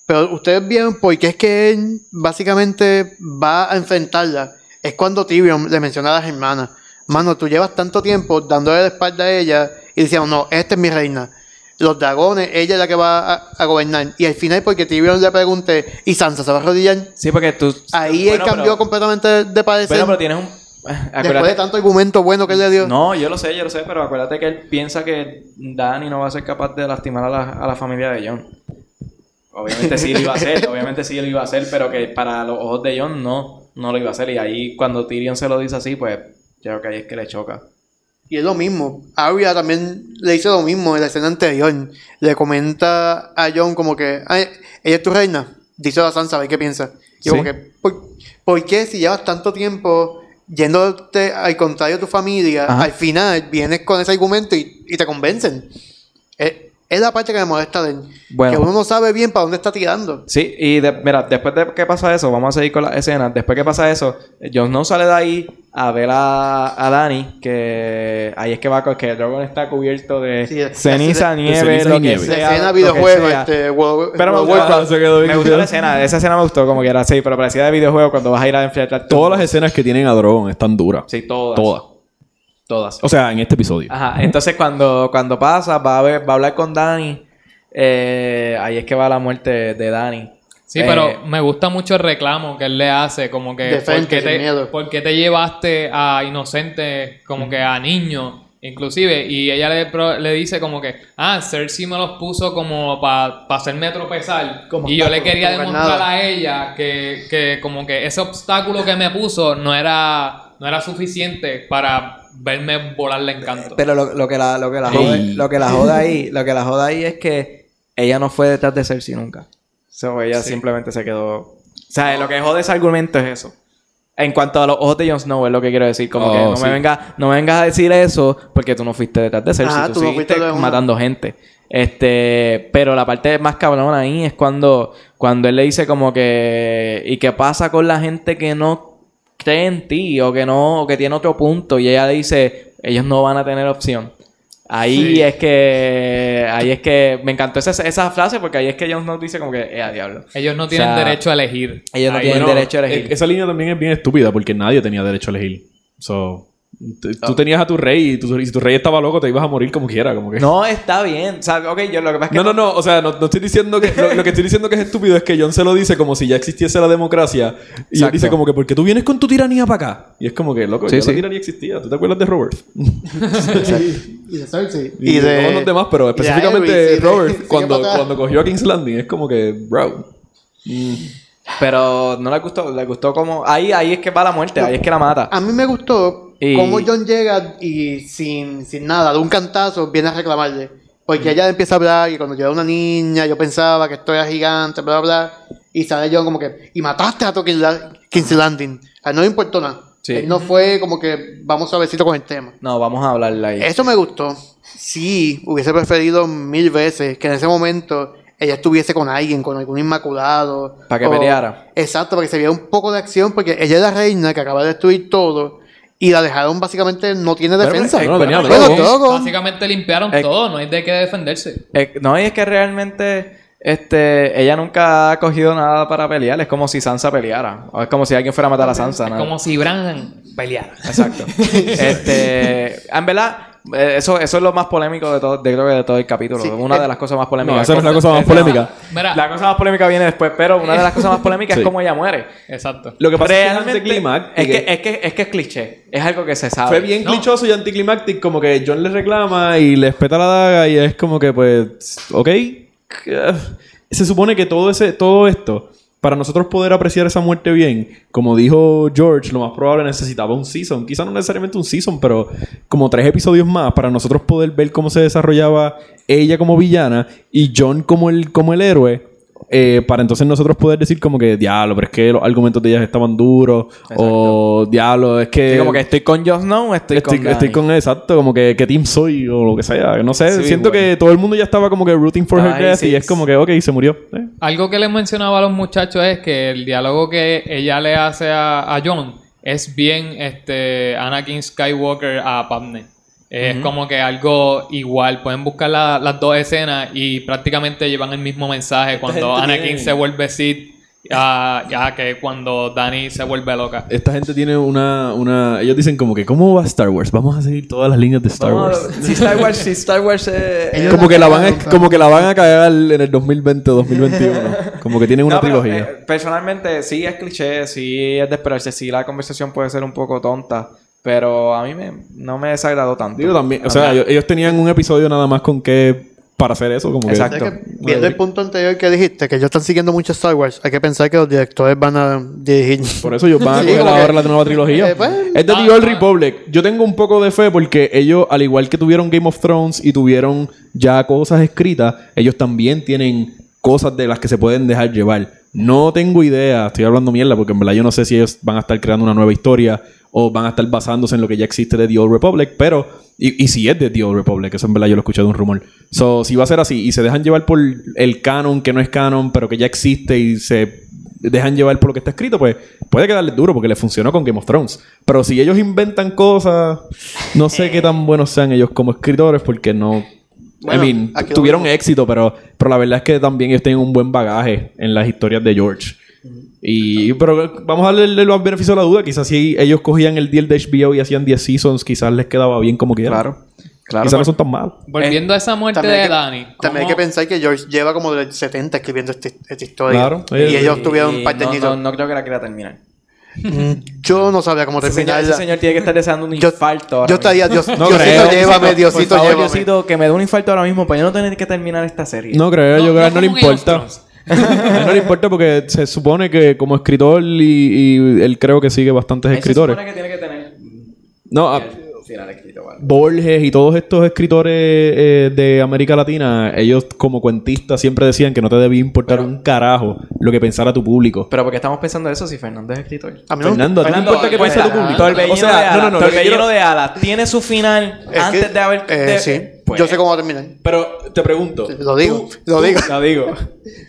Pero ustedes vieron por qué es que él básicamente va a enfrentarla. Es cuando Tyrion le menciona a las hermanas. Mano, tú llevas tanto tiempo dándole la espalda a ella y diciendo, no, esta es mi reina. Los dragones, ella es la que va a, a gobernar. Y al final, porque Tyrion le pregunte, ¿y Sansa se va a arrodillar? Sí, porque tú... Ahí bueno, él cambió pero- completamente de, de parecer. Bueno, pero tienes un... después Acuérdate- de tanto argumento bueno que él le dio. No, yo lo sé, yo lo sé, pero acuérdate que él piensa que Dani no va a ser capaz de lastimar a la, a la familia de John. Obviamente sí lo iba a hacer, [LAUGHS] obviamente sí lo iba a hacer, pero que para los ojos de John no, no lo iba a hacer. Y ahí cuando Tyrion se lo dice así, pues yo creo que ahí es que le choca. Y es lo mismo. Arya también le dice lo mismo en la escena anterior. Le comenta a Jon como que, "Ay, ella es tu reina. Dice a Sansa, a ver qué piensa. Y Sí. como que, ¿por, por qué si llevas tanto tiempo yéndote al contrario de tu familia, Ajá. al final vienes con ese argumento y, y te convencen? Es, es la parte que me molesta de él. Bueno. Que uno no sabe bien para dónde está tirando. Sí, y de- mira, después de que pasa eso, vamos a seguir con las escenas. Después que pasa eso, Jon Snow sale de ahí a ver a, a Dani, que ahí es que va con que el dragón está cubierto de Sí, de- ceniza, de nieve, ceniza y lo que nieve. La sea. escena videojuego, este, World, Pero World se quedó bien me gustó la escena, esa escena me gustó como que era así, pero parecía de videojuego cuando vas a ir a enfrentar Todas las escenas que tienen a Drogon están duras. Sí, todas. Todas. Todas. O sea, en este episodio. Ajá, entonces cuando, cuando pasa, va a, ver, va a hablar con Dani. eh, ahí es que va la muerte de Dani. Sí, Eh, pero me gusta mucho el reclamo que él le hace, como que De frente, ¿por, qué te, miedo. por qué te llevaste a inocentes, como que a niños, inclusive? Y ella le, pro- le dice como que, ah, Cersei me los puso como para hacerme tropezar. Como y yo le quería demostrar a ella que, que como que ese obstáculo que me puso no era, no era suficiente para verme volarle en canto. Pero lo, lo que la, lo que la Ey. jode, lo que la joda ahí, lo que la joda ahí es que ella no fue detrás de Cersei nunca. So, ella Sí. simplemente se quedó. O sea, lo que jode ese argumento es eso. En cuanto a los ojos de Jon Snow, es lo que quiero decir. Como que Oh, no sí. me vengas no me vengas a decir eso porque tú no fuiste detrás de Cersei. Ajá, tú, tú no fuiste matando gente. Este, pero la parte más cabrona ahí es cuando, cuando él le dice como que. ¿Y qué pasa con la gente que no cree en ti o que no, o que tiene otro punto? Y ella dice, ellos no van a tener opción. Ahí Sí. es que. Ahí es que. Me encantó esa, esa frase porque ahí es que Jon Snow dice como que. Eh, a diablo. Ellos no tienen O sea, derecho a elegir. ellos no Ahí- tienen derecho a elegir. e- Esa línea también es bien estúpida porque nadie tenía derecho a elegir. So, tú tenías a tu rey y, tu- y si tu rey estaba loco te ibas a morir como quiera. Como que... No, está bien. O sea, ok, yo lo que pasa es que. No, no, no, o sea, no, no estoy diciendo que. Lo, lo que estoy diciendo que es estúpido es que John se lo dice como si ya existiese la democracia. Y él Exacto. dice como que, ¿por qué tú vienes con tu tiranía para acá? Y es como que, loco, Sí, ya sí. la tiranía existía. ¿Tú te acuerdas de Robert? [LAUGHS] Y de Cersei. Y, de todos los demás, pero y de específicamente y de- Robert, [LAUGHS] cuando, cuando cogió a King's Landing, es como que, bro. mm, Pero no le gustó. Le gustó como. Ahí, ahí es que va la muerte. Ahí es que la mata. A mí me gustó Y- cómo John llega y sin, sin nada, de un cantazo, viene a reclamarle. Porque ella empieza a hablar y cuando yo era una niña, yo pensaba que esto era gigante, bla, bla, bla. Y sale John como que, y mataste a tu King's La- King's Landing. A él no le importó nada. Sí. Él no fue como que vamos suavecito con el tema. No, vamos a hablarle ahí. Eso me gustó. Sí, hubiese preferido mil veces que en ese momento ella estuviese con alguien, con algún inmaculado. Para que o- peleara. Exacto, para que se viera un poco de acción, porque ella es la reina que acaba de destruir todo y la dejaron básicamente, no tiene Pero, defensa. eh, venía Bueno, Drogon. Drogon. Básicamente limpiaron Eh, todo, no hay de qué defenderse. Eh, no, y es que realmente este, ella nunca ha cogido nada para pelear. Es como si Sansa peleara. O es como si alguien fuera a matar a Sansa. Es ¿no? como si Bran peleara. Exacto. [LAUGHS] este, en verdad, eh, eso, eso es lo más polémico de todo, de, creo que de todo el capítulo. Sí, Una eh, de las cosas más polémicas. No, esa no es la cosa más polémica. Mira, La cosa más polémica viene después, pero una de las cosas más polémicas Sí. es cómo ella muere. exacto. Lo que pasa es que es anticlimáctico. que, es, que, es que es cliché. Es algo que se sabe. Fue bien No. clichoso y anticlimactic, como que John le reclama y le espeta la daga y es como que, pues, ok. Se supone que todo, ese, todo esto, para nosotros poder apreciar esa muerte bien, como dijo George, lo más probable necesitaba un season. Quizá no necesariamente un season, pero como tres episodios más para nosotros poder ver cómo se desarrollaba ella como villana y John como el, como el héroe. Eh, para entonces nosotros poder decir como que diablo, pero es que los argumentos de ellas estaban duros o diablo, es que Sí, como que estoy con Jon Snow, estoy, Estoy, con estoy con exacto, como que qué team soy o lo que sea. No sé, Sí, siento bueno. que todo el mundo ya estaba como que rooting for her death sí. y es como que, ok, se murió. Eh. Algo que les mencionaba a los muchachos es que el diálogo que ella le hace a, a John es bien este Anakin Skywalker a Padme. Es como que algo igual. Pueden buscar la- las dos escenas y prácticamente llevan el mismo mensaje cuando Anakin tiene- se vuelve Sith a, ya que cuando Dani se vuelve loca. Esta gente tiene una, una... Ellos dicen como que, ¿cómo va Star Wars? Vamos a seguir todas las líneas de Star Vamos Wars. si Star Wars, si Star Wars eh, [LAUGHS] Ellos Como que, la van a, como que la van a cagar en el 2020 2021. [LAUGHS] Como que tienen una No, pero, trilogía. eh, personalmente, sí es cliché, sí es de esperarse, sí la conversación puede ser un poco tonta, pero a mí me, no me desagradó tanto. Digo también, o A sea, ellos, ellos tenían un episodio nada más con que... Para hacer eso, como que... Exacto. Es que, viendo el punto anterior que dijiste, que ellos están siguiendo mucho Star Wars, hay que pensar que los directores van a dirigir. Por eso ellos van [LAUGHS] a Sí, coger como ahora la nueva trilogía. Eh, pues, es de no, The Old. Republic. Yo tengo un poco de fe porque ellos, al igual que tuvieron Game of Thrones y tuvieron ya cosas escritas, ellos también tienen cosas de las que se pueden dejar llevar. No tengo idea, estoy hablando mierda porque en verdad yo no sé si ellos van a estar creando una nueva historia o van a estar basándose en lo que ya existe de The Old Republic, pero... Y, y si es de The Old Republic, eso en verdad yo lo escuché de un rumor. So, si va a ser así y se dejan llevar por el canon que no es canon, pero que ya existe y se dejan llevar por lo que está escrito, pues puede quedarles duro porque le funcionó con Game of Thrones. Pero si ellos inventan cosas, no sé qué tan buenos sean ellos como escritores porque no... Bueno, I mean, tuvieron éxito, pero, pero la verdad es que también ellos tienen un buen bagaje en las historias de George. Y, pero vamos a darle los beneficios a la duda. Quizás si ellos cogían el deal de HBO y hacían 10 seasons, quizás les quedaba bien como quieran. Claro, claro. Quizás no son tan malos. Volviendo a esa muerte de que- Dani. También hay que ¿cómo- pensar que George lleva como del 70 escribiendo este- esta historia. Claro. Y Eh, ellos tuvieron un par de no, no, no creo que la quiera terminar. Mm, Yo no sabía cómo Ese señor, terminarla. ese señor tiene que estar deseando un Yo- infarto. ahora Yo estaría, Dios, [LAUGHS] No Diosito, creo. llévame, Por Diosito, favor, llévame. Diosito, que me dé un infarto ahora mismo para yo no tener que terminar esta serie. No creo, yo creo que no le importa. [LAUGHS] a él no le importa porque se supone que como escritor y, y él creo que sigue bastantes Él se escritores. supone que tiene que tener No, a- final escrito, vale. Borges y todos estos escritores eh, de América Latina, ellos como cuentistas siempre decían que no te debía importar un carajo lo que pensara tu público. Pero porque estamos pensando eso si Fernando es escritor. A mí no- Fernando, ¿a ti Fernando, importa qué piensa tu ah, público? Torbellino O sea, de Alas, no, no, no, Torbellino quiero- de Alas tiene su final Es antes que- de haber... eh, de- sí. Pues, Yo sé cómo va a terminar. Pero te pregunto, Lo digo, tú- lo tú- digo. La digo.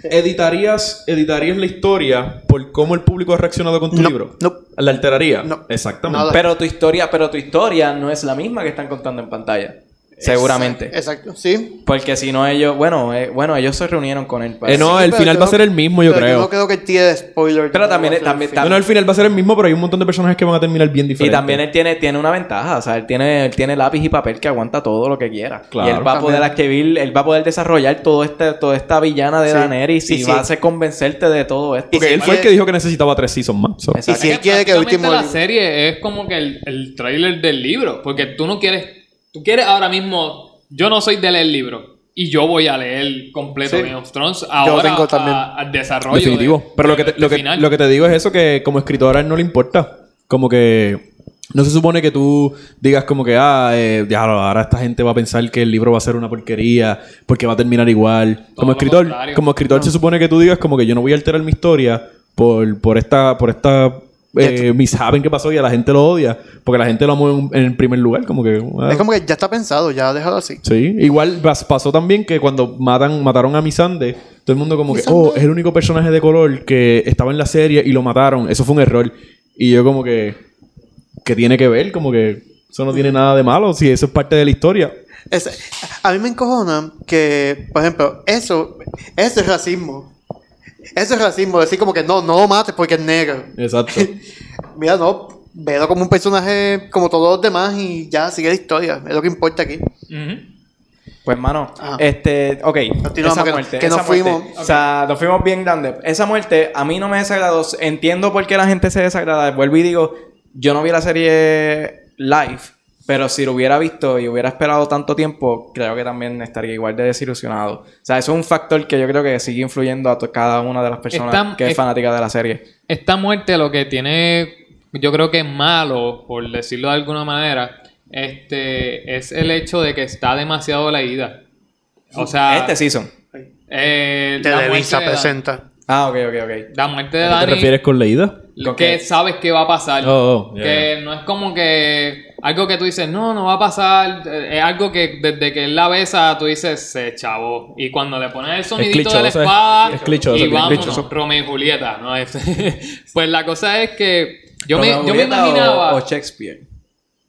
¿Editarías, ¿Editarías la historia por cómo el público ha reaccionado con tu No, libro? no. ¿La alteraría? No. Exactamente. Nada. Pero tu historia, pero tu historia no es la misma que están contando en pantalla. Seguramente. Exacto, sí. Porque si no ellos, bueno, eh, bueno, ellos se reunieron con él. Eh, no, Sí, el final va a ser el mismo, yo pero creo. Yo no creo que tiene spoiler. Pero también- también- el final. No, el final va a ser el mismo, pero hay un montón de personajes que van a terminar bien Y diferentes. también él tiene, tiene una ventaja, o sea, él tiene, él tiene lápiz y papel que aguanta todo lo que quiera. Claro. y él va a poder También. escribir, él va a poder desarrollar todo este, toda esta villana de Sí. Daenerys y Y va a hacer convencerte de todo esto. Porque si él fue el que dijo que necesitaba tres seasons más. so. Y si él quiere que el último la serie es como que el, el trailer del libro. Porque tú no quieres. Tú quieres ahora mismo. Yo no soy de leer libros. Y yo voy a leer completo Sí. Game of Thrones ahora tengo también. a- al desarrollo. Definitivo. de- Pero lo que, de te, lo, este que, final. lo que te digo es eso que como escritor a él no le importa. Como que no se supone que tú digas como que, ah, eh, ya, ahora esta gente va a pensar que el libro va a ser una porquería porque va a terminar igual. Como lo escritor, contrario. como escritor se supone que tú digas como que yo no voy a alterar mi historia por, por esta, por esta eh, mishapen que pasó y a la gente lo odia. Porque la gente lo amó en, en el primer lugar. Como que... Es como que ya está pensado, ya déjalo así. Sí, igual pas- pasó también que cuando matan, mataron a Misande, todo el mundo como que, oh, es el único personaje de color que estaba en la serie y lo mataron. Eso fue un error. Y yo como que, ¿qué tiene que ver? Como que eso no tiene nada de malo, si eso es parte de la historia. Ese- a mí me encojona que, por ejemplo, eso, eso es racismo. Eso es racismo, decir como que no, no lo mates porque es negro. Exacto. [LAUGHS] Mira, no, velo como un personaje como todos los demás y ya sigue la historia. Es lo que importa aquí. Pues, mano, Ajá. este, ok, Continuamos, esa que- muerte, que esa nos muerte. fuimos. O sea, nos fuimos bien grande. Esa muerte a mí no me desagradó. Entiendo por qué la gente se desagrada. Vuelvo y digo, yo no vi la serie live, pero si lo hubiera visto y hubiera esperado tanto tiempo, creo que también estaría igual de desilusionado. O sea, eso es un factor que yo creo que sigue influyendo a cada una de las personas que es es- fanática de la serie. Esta muerte lo que tiene, yo creo que es malo, por decirlo de alguna manera, este, es el hecho de que está demasiado leída. O sea, este season. eh, la Televisa presenta. Ah, ok, ok, ok. La muerte de ¿A qué te Dani, refieres con leída? ¿Con que qué? sabes que va a pasar. Oh, oh, que no es como que algo que tú dices, no, no va a pasar. eh, Es algo que desde que él la besa, tú dices, se chavo. Y cuando le pones el sonidito de la clichoso, es- espada, es clichoso, y vamos. Romeo y Julieta, ¿no? Este, [LAUGHS] pues la cosa es que yo me, yo me o- imaginaba. O, Shakespeare.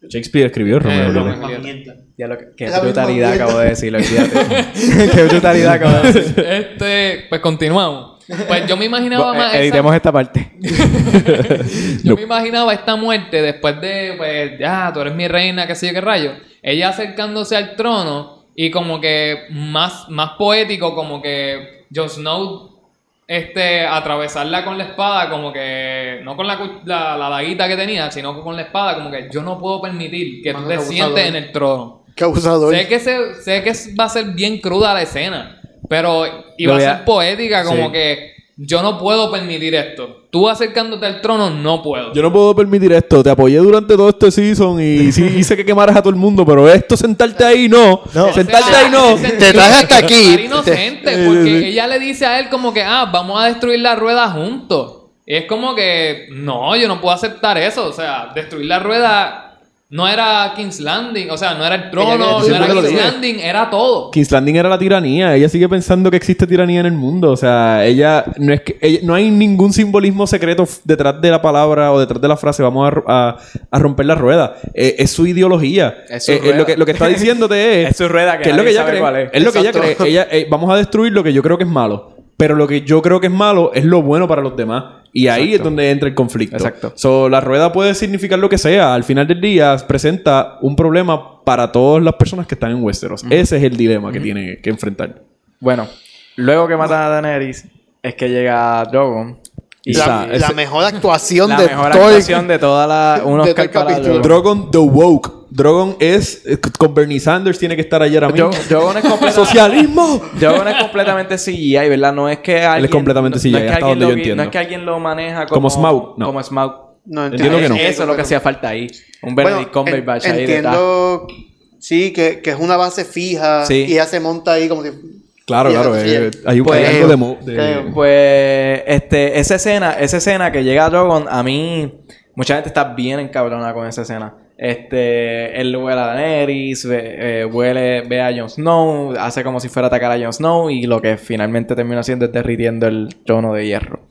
Shakespeare escribió Romeo Eh, y Romeo Julieta. y Julieta. Ya lo que- qué brutalidad acabo de decir, olvídate. [LAUGHS] qué brutalidad acabo de decir. Este, pues continuamos. Pues yo me imaginaba más. Eh, esa- Editemos esta parte. [LAUGHS] Yo me imaginaba esta muerte después de, pues, ya, tú eres mi reina, qué sé yo qué rayo. Ella acercándose al trono y como que más, más poético, como que Jon Snow, este, atravesarla con la espada, como que, no con la, la, la daguita que tenía, sino con la espada, como que yo no puedo permitir que Mano, tú te sientes en el trono. Qué abusador. Sé que, se, sé que va a ser bien cruda la escena, pero iba a ser poética, como Sí. que yo no puedo permitir esto. Tú acercándote al trono, no puedo. Yo no puedo permitir esto. Te apoyé durante todo este season y [LAUGHS] sí hice que quemaras a todo el mundo, pero esto sentarte ahí no. No. Sentarte O sea, ahí no. Te traje hasta aquí. inocente, porque ella le dice a él como que, ah, vamos a destruir la rueda juntos. Y es como que, no, yo no puedo aceptar eso. O sea, destruir la rueda no era King's Landing, o sea, no era el trono, no era King's. Landing, era todo. King's Landing era la tiranía. Ella sigue pensando que existe tiranía en el mundo. O sea, ella no es que ella- no hay ningún simbolismo secreto detrás de la palabra o detrás de la frase. Vamos a, a- a romper la rueda. Eh, es su ideología. Es su Eh, eh, lo, que, lo que está diciénde [LAUGHS] es, Es su rueda que es lo que ella cree. es. Es lo que ella cree. Ella, eh, vamos a destruir lo que yo creo que es malo. Pero lo que yo creo que es malo es lo bueno para los demás. Y ahí Exacto. es donde entra el conflicto. Exacto. So, la rueda puede significar lo que sea. Al final del día presenta un problema para todas las personas que están en Westeros. Ese es el dilema que tiene que enfrentar. Bueno, luego que matan a Daenerys, es que llega Drogon. Y la, mejor actuación la de mejor todo el- actuación de toda la... Unos de. Drogon the Woke. Drogon es... eh, Con Bernie Sanders tiene que estar ayer a mí. Drogon es completamente... ¡Socialismo! Drogon es completamente CGI, ¿verdad? No es que alguien... completamente no- CGI, no es que hasta alguien donde lo yo entiendo. No es que alguien lo maneja como... Como Smaug, no. Como Smaug. No, Entiendo que no. Eso es lo que hacía falta ahí. Un Benedict Bueno, Cumberbatch en- ahí detrás. entiendo, sí, que, que es una base fija Sí. y ella se monta ahí como si... Claro, claro. eh, hay un Pues- hay algo de... mo- de- creo. Pues, este, esa escena, esa escena que llega Drogon, a mí, mucha gente está bien encabronada con esa escena. Este, él huele a Daenerys, ve, eh, huele, ve a Jon Snow, hace como si fuera a atacar a Jon Snow y lo que finalmente termina haciendo es derritiendo el trono de hierro.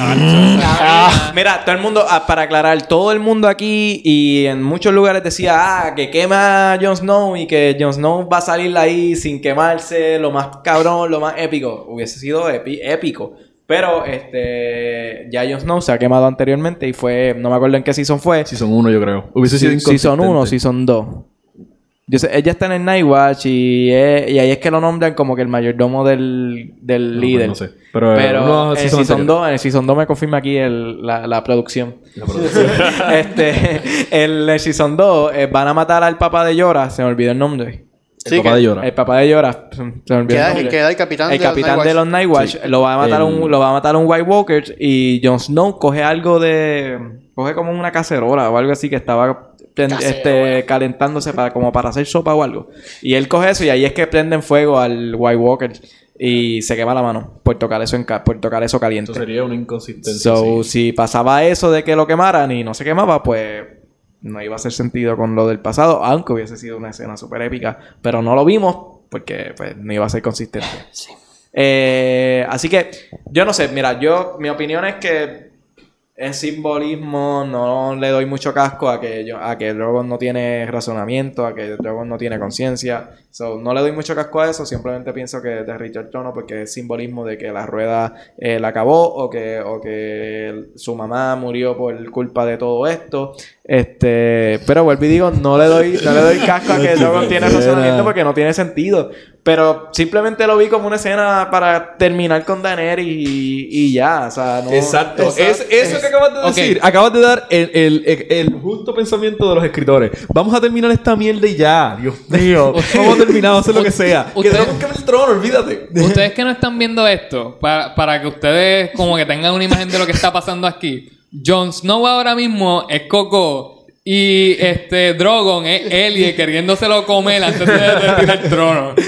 Ah, [LAUGHS] mira, todo el mundo, ah, para aclarar, todo el mundo aquí y en muchos lugares decía, ah, que quema a Jon Snow y que Jon Snow va a salir ahí sin quemarse, lo más cabrón, lo más épico. Hubiese sido épico. Pero, este, ya Jon Snow se ha quemado anteriormente y fue, no me acuerdo en qué season fue. Season 1 yo creo. Hubiese sido Season 1 o inconsistente. Season 2. Yo sé, ella está en el Nightwatch y, es- y ahí es que lo nombran como que el mayordomo del, del No, líder. pues no sé. Pero, eh, Pero uno en el season Season anterior. 2, en el Season 2 me confirma aquí el- la, la producción. La producción. [LAUGHS] este, en el Season 2 eh, van a matar al papá de Llora, se me olvidó el nombre. El Sí, papá de Llora. El papá de Llora, Queda, el nombre. queda el capitán, El de los capitán Nightwatch. de los Nightwatch Sí. lo va a matar El- un lo va a matar un White Walker y Jon Snow coge algo de coge como una cacerola o algo así que estaba este, calentándose para como para hacer sopa o algo y él coge eso y ahí es que prenden fuego al White Walker y se quema la mano por tocar eso, en ca- por tocar eso caliente. Eso sería una inconsistencia. So, sí. si pasaba eso de que lo quemaran y no se quemaba, pues no iba a hacer sentido con lo del pasado, aunque hubiese sido una escena súper épica. Pero no lo vimos porque pues, no iba a ser consistente. Eh, así que, yo no sé, mira, yo, mi opinión es que es simbolismo, no le doy mucho casco a que yo, a que Drogon no tiene razonamiento, a que Drogon no tiene conciencia. So, no le doy mucho casco a eso, simplemente pienso que derritió el trono porque es simbolismo de que la rueda eh, la acabó o que, o que su mamá murió por culpa de todo esto. Este, pero vuelvo y digo, no le doy, no le doy casco a que [LAUGHS] Drogon tiene razonamiento porque no tiene sentido. Pero simplemente lo vi como una escena para terminar con Daenerys y, y ya. O sea, no. Exacto. Exacto. Es eso que acabas de decir. Acabas de dar el, el- el- el justo pensamiento de los escritores. Vamos a terminar esta mierda y ya. Dios [LAUGHS] mío. Vamos a terminar, vamos a hacer lo que sea. Que Usted- Dragon queme el trono, olvídate. Ustedes que no están viendo esto, para, para que ustedes como que tengan una imagen de lo que está pasando aquí. Jon Snow ahora mismo es Coco y este Drogon es Elie queriéndoselo comer antes de retirar el trono. [LAUGHS]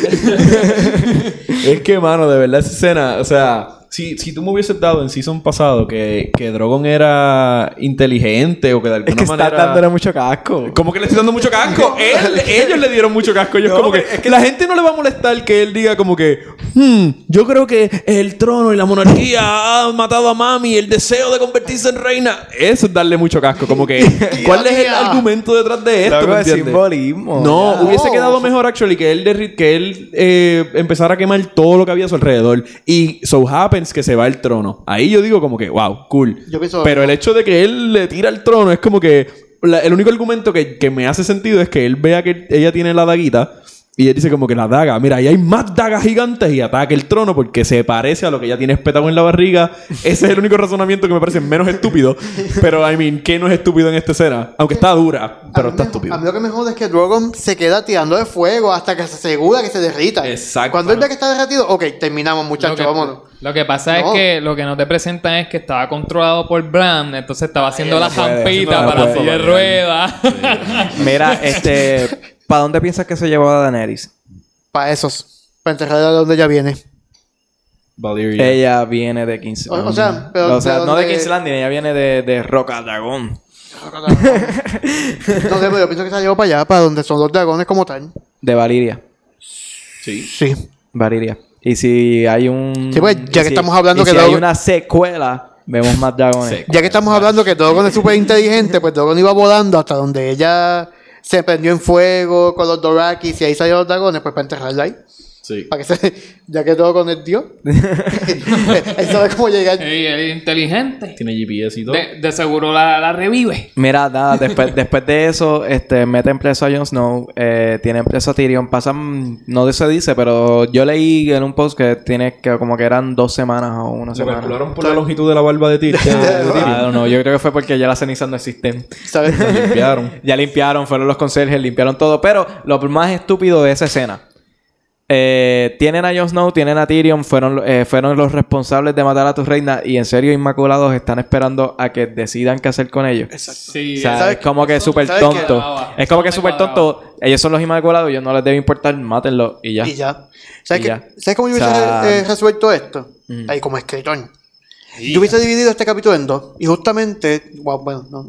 Es que, mano, de verdad esa escena, o sea, si, si tú me hubieses dado en season pasado que, que Drogon era inteligente o que de alguna Es que está manera... dándole mucho casco. Como que le estoy dando mucho casco. [LAUGHS] Él- ellos le dieron mucho casco. Ellos No, como que, es que la gente no le va a molestar que él diga como que, "Hmm, yo creo que el trono y la monarquía ha matado a mami, el deseo de convertirse en reina. Eso es darle mucho casco. Como que, [LAUGHS] ¿cuál es el argumento detrás de esto? ¿me entiendes? simbolismo. No, Ya. hubiese quedado mejor, actually, que él, que él eh, empezara a quemar todo lo que había a su alrededor. Y so happens que se va el trono. Ahí yo digo como que, wow, cool. Yo pienso- Pero el hecho de que él le tira el trono es como que... la- el único argumento que, que me hace sentido es que él vea que ella tiene la daguita y él dice como que la daga, mira, ahí hay más dagas gigantes y ataca el trono porque se parece a lo que ella tiene espetado en la barriga. Ese es el único razonamiento que me parece menos estúpido. Pero, I mean, ¿qué no es estúpido en esta escena? Aunque está dura, pero está me- estúpido. A mí lo que me jode es que Drogon se queda tirando de fuego hasta que se asegura que se derrita. Exacto. Cuando él ve que está derretido, ok, terminamos, muchachos, vámonos. lo que pasa No. es que lo que no te presentan es que estaba controlado por Bran, entonces estaba haciendo la zampita no para la silla de ruedas. Mira, este. [LAUGHS] ¿Para dónde piensas que se llevó a Daenerys? Para esos. Para enterrarla de donde ella viene. Valyria. Ella viene de King's O- o sea, pero O sea, de no de donde- King's Landing, ella viene de, de Roca Dragón. No sé, pero yo pienso que se la llevó para allá, para donde son los dragones como tal. De Valiria. Sí. Sí. Valiria. Y si hay un. Sí, pues, ya que si- estamos hablando y que si hay una secuela, vemos más dragones. [LAUGHS] Ya que estamos hablando que Drogon es súper inteligente, pues Drogon iba volando hasta donde ella se prendió en fuego con los Dorakis y ahí salieron los dragones, pues para enterrarla ahí. Sí. Para que se, ya que es Dios. [LAUGHS] él sabe cómo llegar. Ey, él es inteligente. Tiene GPS y todo. De, de seguro la, la revive. Mira, nada, después, después de eso, este, meten preso a Jon Snow, eh, tienen preso a Tyrion, pasan, no se dice, pero yo leí en un post que tiene que como que eran dos semanas o una Se semana. calcularon por la longitud de la barba de don't [LAUGHS] know, yo creo que fue porque ya las cenizas no existen. ¿Sabes? Tyrion. limpiaron. [LAUGHS] Ya limpiaron, fueron los conserjes, limpiaron todo. Pero lo más estúpido de esa escena. Eh, tienen a Jon Snow, tienen a Tyrion, fueron, eh, fueron los responsables de matar a tu reina y en serio Inmaculados están esperando a que decidan qué hacer con ellos. Sí, O sea, ¿Sabes es como que súper tonto. Qué? Es como que súper tonto. Ellos son los Inmaculados, ellos no les debe importar, mátenlos y ya. Y ya. ¿Sabes, Y qué- ya. ¿sabes cómo yo O hubiese sea, eh, resuelto esto? Mm. Ahí como escritor. Yo hubiese dividido este capítulo en dos. Y justamente, wow, bueno, no.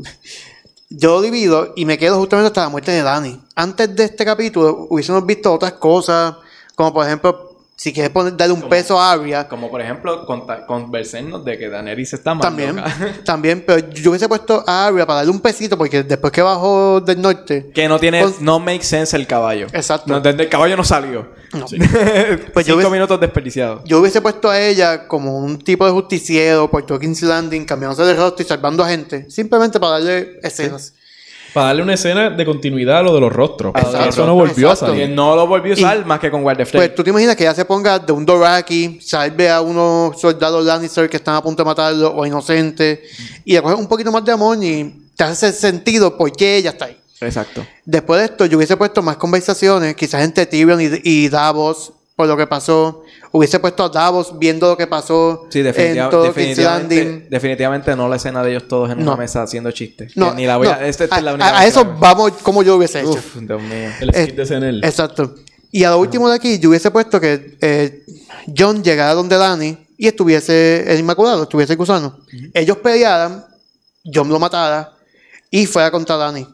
Yo lo divido y me quedo justamente hasta la muerte de Dani. Antes de este capítulo hubiésemos visto otras cosas, como por ejemplo, si quieres poner, darle un peso a Arya, Como por ejemplo, conversarnos de que Daenerys está mal. también, loca. [LAUGHS] también, pero yo hubiese puesto a Arya para darle un pesito, porque después que bajó del norte, Que no tiene, Con- no make sense el caballo. Exacto. No, el caballo no salió. no. [LAUGHS] Pues yo Cinco hubiese- minutos desperdiciados. yo hubiese puesto a ella como un tipo de justiciero por King's Landing, cambiándose de rostro y salvando a gente, simplemente para darle escenas. Para darle una escena de continuidad a lo de los rostros. Exacto, Eso no volvió exacto. a salir. no lo volvió a usar más que con Guardia Pues tú te imaginas que ella se ponga de un Doraki, salve a unos soldados Lannister que están a punto de matarlo o inocentes, y le coge un poquito más de amor y te hace sentido por qué ella está ahí. Exacto. Después de esto, yo hubiese puesto más conversaciones, quizás entre Tyrion y, y Davos, por lo que pasó. Hubiese puesto a Davos viendo lo que pasó Sí, en definitiva- todo King's definitivamente, Landing. definitivamente no la escena de ellos todos en No. una mesa haciendo chistes. No, ni la voy a, no, esta- esta es la a- única a, vez eso vamos como yo hubiese hecho. Uf, Dios mío. El skit de SNL. Exacto. Y a lo último de aquí, yo hubiese puesto que eh, John llegara donde Dani y estuviese el Inmaculado, estuviese el gusano. Ellos pelearan, John lo matara y fuera contra Dani.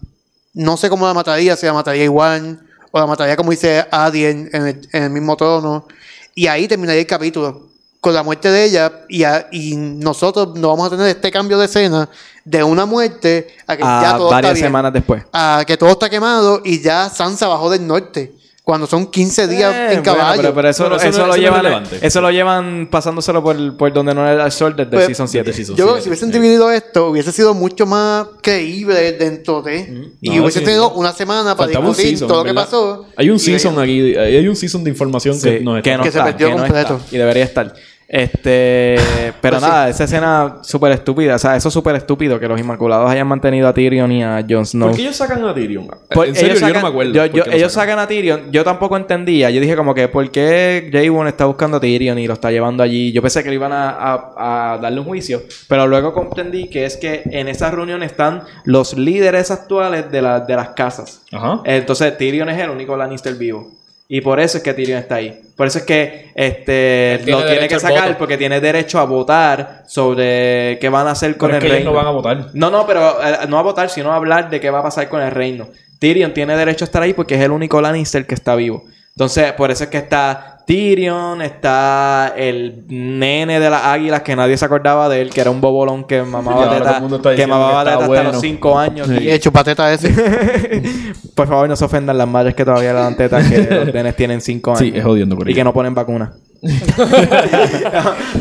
No sé cómo la mataría, si la mataría igual o la mataría como dice Adi en, en el, en el mismo trono. Y ahí terminaría el capítulo. Con la muerte de ella y, a- y nosotros no vamos a tener este cambio de escena de una muerte a que ya A todo está varias bien semanas después. a que todo está quemado y ya Sansa bajó del norte. Cuando son 15 días Eh, en bueno, caballo. pero, pero eso, Bueno, eso eso no- lo eso no es llevan, relevante. eso lo llevan pasándoselo por, por donde no era el sol desde Pues, Season 7. desde Season Yo creo que si Sí, hubiesen dividido esto, hubiese sido mucho más creíble dentro de. Y No, hubiese sí. tenido una semana para Faltaba discutir season, todo lo que pasó. Hay un season aquí, hay un season de información Sí, que no está. que no Que se perdió que no completo. está, y debería estar. Este, [LAUGHS] pero Pues sí. nada, esa escena súper estúpida, o sea, eso es súper estúpido que los Inmaculados hayan mantenido a Tyrion y a Jon Snow. ¿Por qué ellos sacan a Tyrion? En serio, ellos yo sacan, no me acuerdo. yo- yo- ellos sacan a Tyrion. Yo tampoco entendía. Yo dije como que, ¿por qué Jay está buscando a Tyrion y lo está llevando allí? Yo pensé que le iban a, a- a darle un juicio. Pero luego comprendí que es que en esa reunión están los líderes actuales de, la- de las casas. Ajá. Entonces Tyrion es el único Lannister vivo. Y por eso es que Tyrion está ahí. Por eso es que este tiene lo tiene que sacar porque tiene derecho a votar sobre qué van a hacer con Pero es el ellos reino. no van a votar. No, no, pero eh, no a votar, sino a hablar de qué va a pasar con el reino. Tyrion tiene derecho a estar ahí porque es el único Lannister que está vivo. Entonces, por eso es que está Tyrion, está el nene de las águilas que nadie se acordaba de él, que era un bobolón que mamaba teta, que mamaba que teta hasta los 5 años. Y el chupateta ese. [LAUGHS] Por favor, no se ofendan las madres que todavía le dan tetas que los nenes tienen 5 años. Sí, es jodiendo por Y que no ponen vacuna. [LAUGHS] [LAUGHS]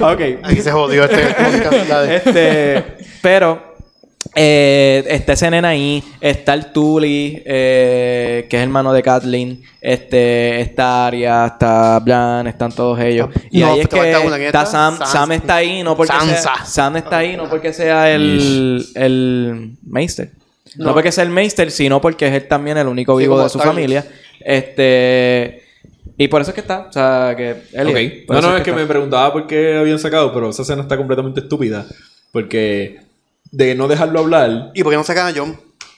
ok. Aquí se jodió este podcast. Este, pero eh, está ese nena ahí, está el Tully, eh, que es hermano de Kathleen, este, está Arya, está Bran, están todos ellos. Y No, ahí es que una, ¿quién está está? Sam. Sam está ahí, no porque sea. Sam está ahí, no porque sea el, el Meister. No. No. porque sea el Meister, sino porque es él también el único vivo de su tal. familia. Este. Y por eso es que está. O sea, que. No, no, es que está. me preguntaba por qué habían sacado, pero esa escena está completamente estúpida. Porque de no dejarlo hablar. ¿Y por qué no sacan a John?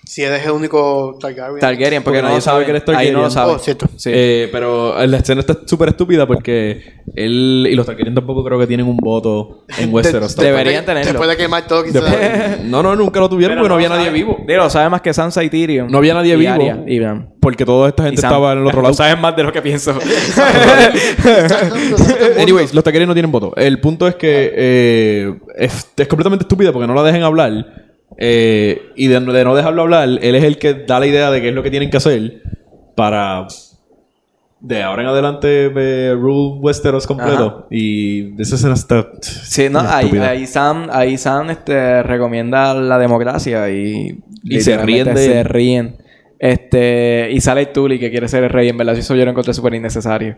Si eres el único Targaryen. Targaryen, porque, Porque no nadie lo sabe sabe que eres Ahí no lo Targaryen. sabe. Oh, cierto. Sí. Eh, pero la escena está súper estúpida porque él y los Targaryen tampoco creo que tienen un voto en [LAUGHS] Westeros. Deberían tenerlo. Después de quemar todo. Después- [LAUGHS] no, no, nunca lo tuvieron Pero porque no había lo nadie sabe. vivo. Digo, lo sabe más que Sansa y Tyrion. No había nadie Y vivo. Arya y Bran. Porque toda esta gente estaba en el otro [LAUGHS] lado. Sabes más de lo que pienso. Anyways, los Targaryen no tienen voto. El punto es que eh, es, es completamente estúpida porque no la dejan hablar. Eh, y de, de no dejarlo hablar, él es el que da la idea de qué es lo que tienen que hacer para de ahora en adelante eh, rule Westeros completo. Y de esa escena está. sí, no, ahí, ahí Sam, ahí Sam este, recomienda la democracia y, Y se ríen de se ríen. Este, y sale Tully que quiere ser el rey. En verdad, eso yo lo encontré súper innecesario.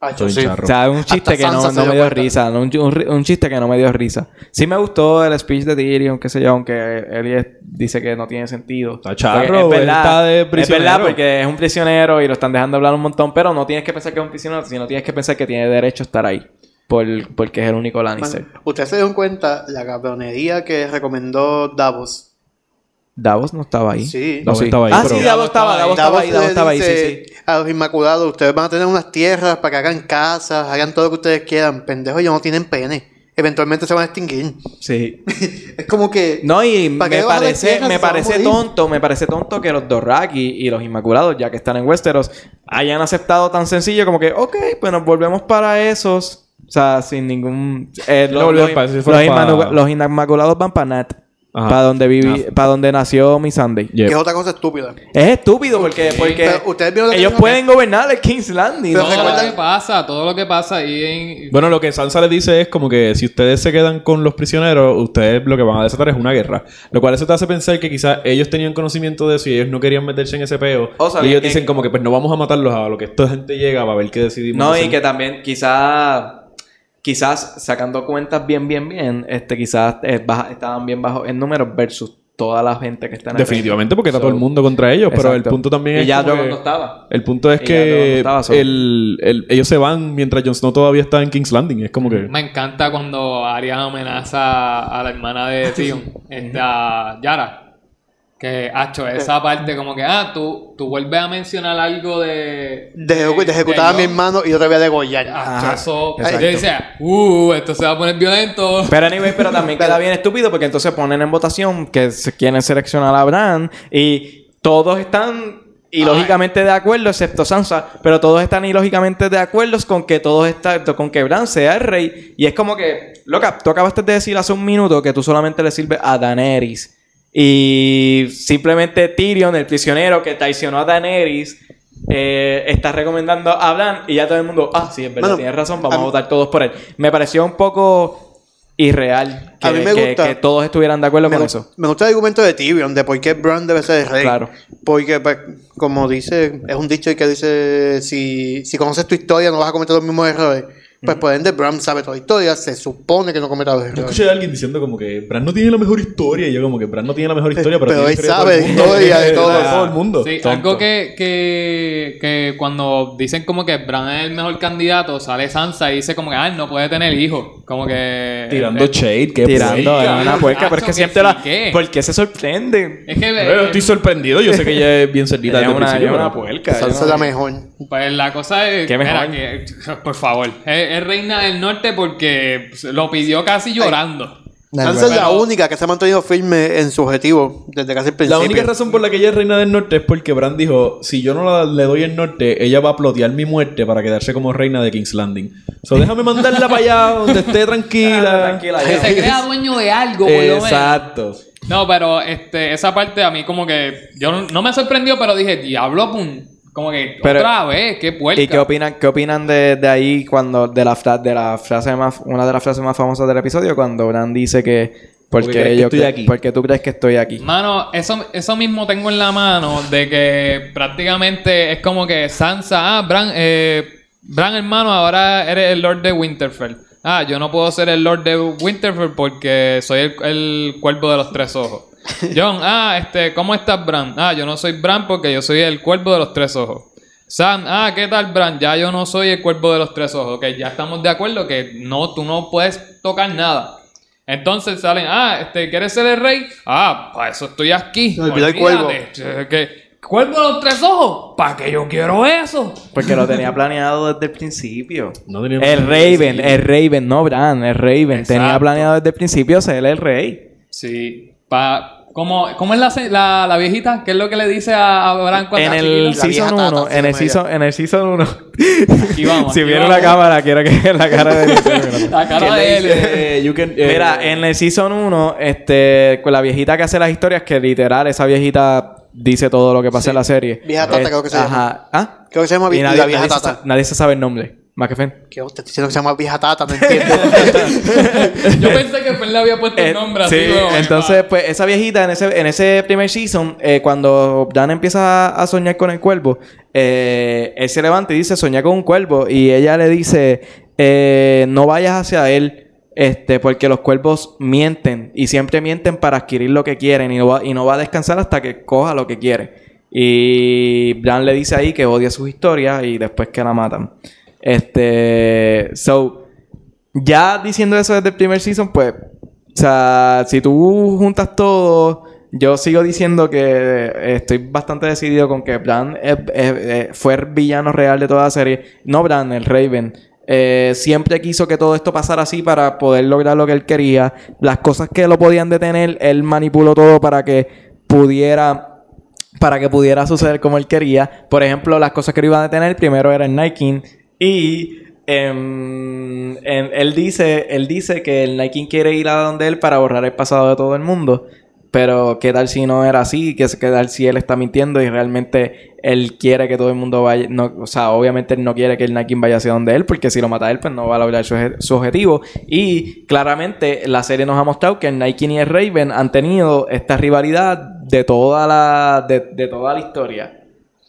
Ah, Estoy sí. charro. O sea, un chiste Hasta que no, no me dio cuenta. risa. no, Un, un un chiste que no me dio risa. Sí me gustó el speech de Tyrion, qué sé yo, aunque él dice que no tiene sentido. Está charro, es verdad, está de Es prisionero. verdad, porque es un prisionero y lo están dejando hablar un montón, pero no tienes que pensar que es un prisionero, sino tienes que pensar que tiene derecho a estar ahí. Por, porque es el único Lannister. Man, Ustedes se dieron cuenta la cabronería que recomendó Davos. Davos no estaba ahí. Sí. No, Davos estaba ahí, Ah, pero- sí, Davos estaba, Davos estaba ahí, le Davos estaba ahí, sí, sí. A los Inmaculados, ustedes van a tener unas tierras para que hagan casas, hagan todo lo que ustedes quieran. Pendejos, ellos no tienen pene. Eventualmente se van a extinguir. Sí. [LAUGHS] Es como que. No, y ¿Para qué me parece, me parece tonto, me parece tonto que los Dorraki y los Inmaculados, ya que están en Westeros, hayan aceptado tan sencillo como que, ok, pues nos volvemos para esos. O sea, sin ningún... eh, No los, para los Inmaculados van para Nat. Ajá. Para donde viví, Ah. para donde nació mi Sunday. Yeah. Que es otra cosa estúpida. Es estúpido porque, porque ustedes vieron ellos pueden gobernar el King's Landing. Pero ¿no? Todo lo que pasa, todo lo que pasa ahí en... Bueno, lo que Sansa le dice es como que si ustedes se quedan con los prisioneros, ustedes lo que van a desatar es una guerra. Lo cual eso te hace pensar que quizás ellos tenían conocimiento de eso y ellos no querían meterse en ese peo. O y sabían ellos que- dicen como que pues no vamos a matarlos a lo que esta gente llega para ver qué decidimos. No, hacer. y que también quizás quizás sacando cuentas bien, bien, bien, este quizás eh, baja- estaban bien bajos en números versus toda la gente que está en el Definitivamente porque está So, todo el mundo contra ellos, pero el punto también Y es ya Drogon no estaba. El punto es Y no que estaba, so- el- el- ellos se van mientras Jon Snow todavía está en King's Landing. Es como que... Me encanta cuando Arya amenaza a la hermana de [LAUGHS] Theon, esta Yara. Que, hacho, esa parte como que, ah, tú, tú vuelves a mencionar algo de... De, de ejecutar a mi hermano y yo te voy a degollar. Hacho, eso... exacto. Yo decía, uh, esto se va a poner violento. Pero anyway, pero también [LAUGHS] queda bien estúpido porque entonces ponen en votación que se quieren seleccionar a Bran y todos están ilógicamente de acuerdo, excepto Sansa, pero todos están ilógicamente de acuerdo con que todos están, con que Bran sea el rey. Y es como que, loca, tú acabaste de decir hace un minuto que tú solamente le sirves a Daenerys. Y simplemente Tyrion, el prisionero que traicionó a Daenerys, eh, está recomendando a Bran y ya todo el mundo, ah, sí, es verdad, Bueno, tienes razón, vamos a votar todos por él. Me pareció un poco irreal que, A mí me que- gusta- que todos estuvieran de acuerdo con eso. me gusta el argumento de Tyrion de por qué Bran debe ser el rey. Claro. Porque, pues, como dice, es un dicho que dice: si, si conoces tu historia, no vas a cometer los mismos errores. Pues, por ende, Bran sabe toda la historia, se supone que no cometa los Yo errores. escuché a alguien diciendo como que Bran no tiene la mejor historia. Y yo como que Bran no tiene la mejor historia, pero, Pero tiene él historia sabe todo el mundo. historia de [LAUGHS] todo. De todo el mundo. Sí, Tonto. algo que, que, que cuando dicen como que Bran es el mejor candidato, sale Sansa y dice como que, ah, él no puede tener hijos. Como que... Tirando eh, shade, que Tirando puerca. una puerca, pero es que siempre que la... sí, ¿qué? ¿Por qué se sorprende? Es que... Yo eh, estoy sorprendido. Yo sé que ella es bien [LAUGHS] cerdita Ella desde es el una, principio. ella es una pero- puerca. Sansa es la mejor. Pues la cosa es... Qué mejor. que, por favor, es, es reina del norte porque lo pidió casi llorando. Sansa es la única que se ha mantenido firme en su objetivo desde casi el La principio. única razón por la que ella es reina del norte es porque Bran dijo, si yo no la- le doy el norte, ella va a plotear mi muerte para quedarse como reina de King's Landing. So déjame mandarla para allá donde esté tranquila. Tranquila, Que se crea dueño de algo, menos. Exacto. No, pero este, esa parte a mí como que... Yo no, no me sorprendió, pero dije, diablo, pum. Como que Pero- otra vez, qué puerca. ¿Y qué opinan, qué opinan de, de ahí cuando de la, fra- de la frase más una de las frases más famosas del episodio cuando Bran dice que Porque porque que yo estoy aquí. porque tú crees que estoy aquí. Mano, eso, eso mismo tengo en la mano de que prácticamente es como que Sansa, ah, Bran, eh, Bran hermano, ahora eres el Lord de Winterfell. Ah, yo no puedo ser el Lord de Winterfell porque soy el, el cuervo de los tres ojos. [LAUGHS] John, ah, este, ¿cómo estás, Bran? Ah, yo no soy Bran porque yo soy el cuervo de los tres ojos. Sam, ah, ¿qué tal, Bran? Ya yo no soy el cuervo de los tres ojos. Ok, ya estamos de acuerdo que no, tú no puedes tocar nada. Entonces salen, ah, este, ¿quieres ser el rey? Ah, para eso estoy aquí. Olvidé el Olvídate. Eh, que- ¿Cuervo de los tres ojos? ¿Para qué yo quiero eso? Porque lo tenía planeado desde el principio. No tenía El Raven, el Raven, no Bran, el Raven. Tenía planeado desde el principio ser el rey. Sí. Pa, ¿cómo, ¿Cómo es la, se- la, la viejita? ¿Qué es lo que le dice a, a Bran cuando En el season tata, 1, sí, en el season, en el season 1. Aquí vamos, [LAUGHS] si viene vamos. la cámara, quiero que vean la cara de [LAUGHS] La cara ¿Qué de él. dice? You can- eh, Mira, en el Season 1, este, con la viejita que hace las historias, que literal, esa viejita dice todo lo que pasa en la serie. Vieja Tata, Eh, creo que se Ajá. ¿Ah? Creo que se llama Y nadie, la vieja nadie tata. nadie se sabe el nombre. Más que. Te estoy diciendo que se llama vieja tata, no entiendo. [LAUGHS] Yo pensé que Fer le había puesto Eh, el nombre así. sí, entonces, pues, esa viejita en ese, en ese primer season, eh, cuando Dan empieza a soñar con el cuervo, eh, él se levanta y dice, soñé con un cuervo. Y ella le dice, eh, no vayas hacia él, este, porque los cuervos mienten. Y siempre mienten para adquirir lo que quieren. Y no va, y no va a descansar hasta que coja lo que quiere. Y Bran le dice ahí que odia sus historias y después que la matan. Este, so, ya diciendo eso desde el primer season, pues, o sea, si tú juntas todo, yo sigo diciendo que estoy bastante decidido con que Bran fue el villano real de toda la serie. No Bran, el Raven. Eh, siempre quiso que todo esto pasara así para poder lograr lo que él quería. Las cosas que lo podían detener, él manipuló todo para que pudiera para que pudiera suceder como él quería. Por ejemplo, las cosas que lo iban a detener primero era el King y em, él dice él dice que el King quiere ir a donde él para borrar el pasado de todo el mundo. Pero qué tal si no era así, qué tal si él está mintiendo y realmente él quiere que todo el mundo vaya, o sea, obviamente él no quiere que el King vaya hacia donde él, porque si lo mata él, pues no va a lograr su, obje- su objetivo. Y claramente la serie nos ha mostrado que el King y el Raven han tenido esta rivalidad de toda la, de, de toda la historia.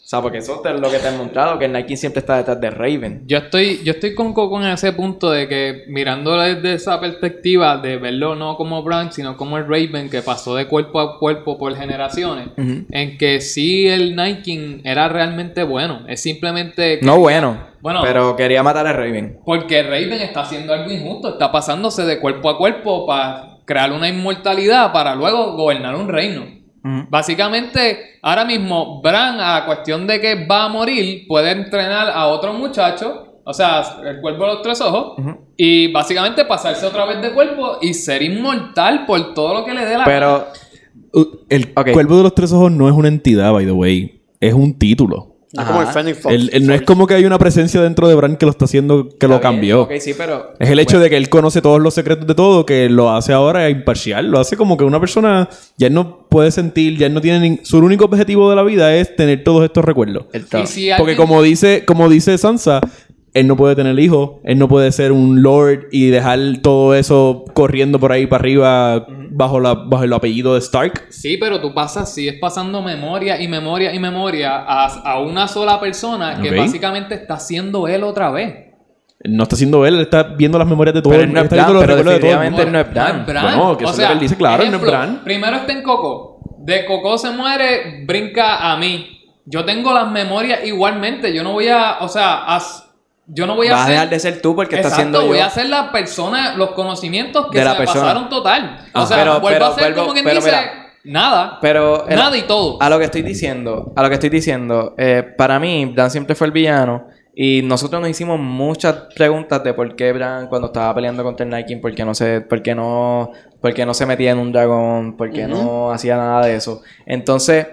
O sea, porque eso es lo que te han mostrado, que el King siempre está detrás de Raven. Yo estoy, yo estoy con Coco en ese punto de que mirándolo desde esa perspectiva de verlo no como Bran, sino como el Raven que pasó de cuerpo a cuerpo por generaciones, en que sí el King era realmente bueno. Es simplemente que- No bueno, Bueno. pero quería matar a Raven. porque Raven está haciendo algo injusto, está pasándose de cuerpo a cuerpo para crear una inmortalidad para luego gobernar un reino. Básicamente, ahora mismo, Bran, a cuestión de que va a morir, puede entrenar a otro muchacho, o sea, el cuerpo de los tres ojos, y básicamente pasarse otra vez de cuerpo y ser inmortal por todo lo que le dé la gana. Pero, Uh, El Ok. Cuervo de los Tres Ojos no es una entidad, by the way. Es un título. No es como el Fox. Él- él no es como que hay una presencia dentro de Bran que lo está haciendo, que lo Está bien, cambió. ok, sí, pero... Es el hecho de que él conoce todos los secretos de todo, que lo hace ahora imparcial. Lo hace como que una persona ya él no puede sentir, ya él no tiene... ni- Su único objetivo de la vida es tener todos estos recuerdos. El Porque alguien- como dice, como dice Sansa, él no puede tener hijos, él no puede ser un lord y dejar todo eso corriendo por ahí para arriba bajo, la, bajo el apellido de Stark. Sí, pero tú pasas, sigues pasando memoria y memoria y memoria a, a una sola persona que básicamente está siendo él otra vez. No está haciendo él, él está viendo las memorias de todo Pero el él no es está Bran, viendo los pero recuerdos de todo el definitivamente mundo. él no es Bran. Bueno, que eso es lo que él dice, claro, él no es ejemplo, Bran. Primero está en Coco. De Coco se muere, brinca a mí. Yo tengo las memorias igualmente. Yo no voy a, o sea, as- yo no voy a Vas a dejar de ser tú porque estás siendo voy yo. a hacer la persona, los conocimientos que De la se me persona. pasaron total. Ah, o sea, pero- vuelvo pero- a ser vuelvo- como quien pero dice, mira. nada. Pero... el- nada y todo. A lo que estoy diciendo, a lo que estoy diciendo, eh, para mí, Bran siempre fue el villano. Y nosotros nos hicimos muchas preguntas de por qué Bran, cuando estaba peleando contra el King, por qué no se, por qué no, por qué no se metía en un dragón, por qué no hacía nada de eso. Entonces,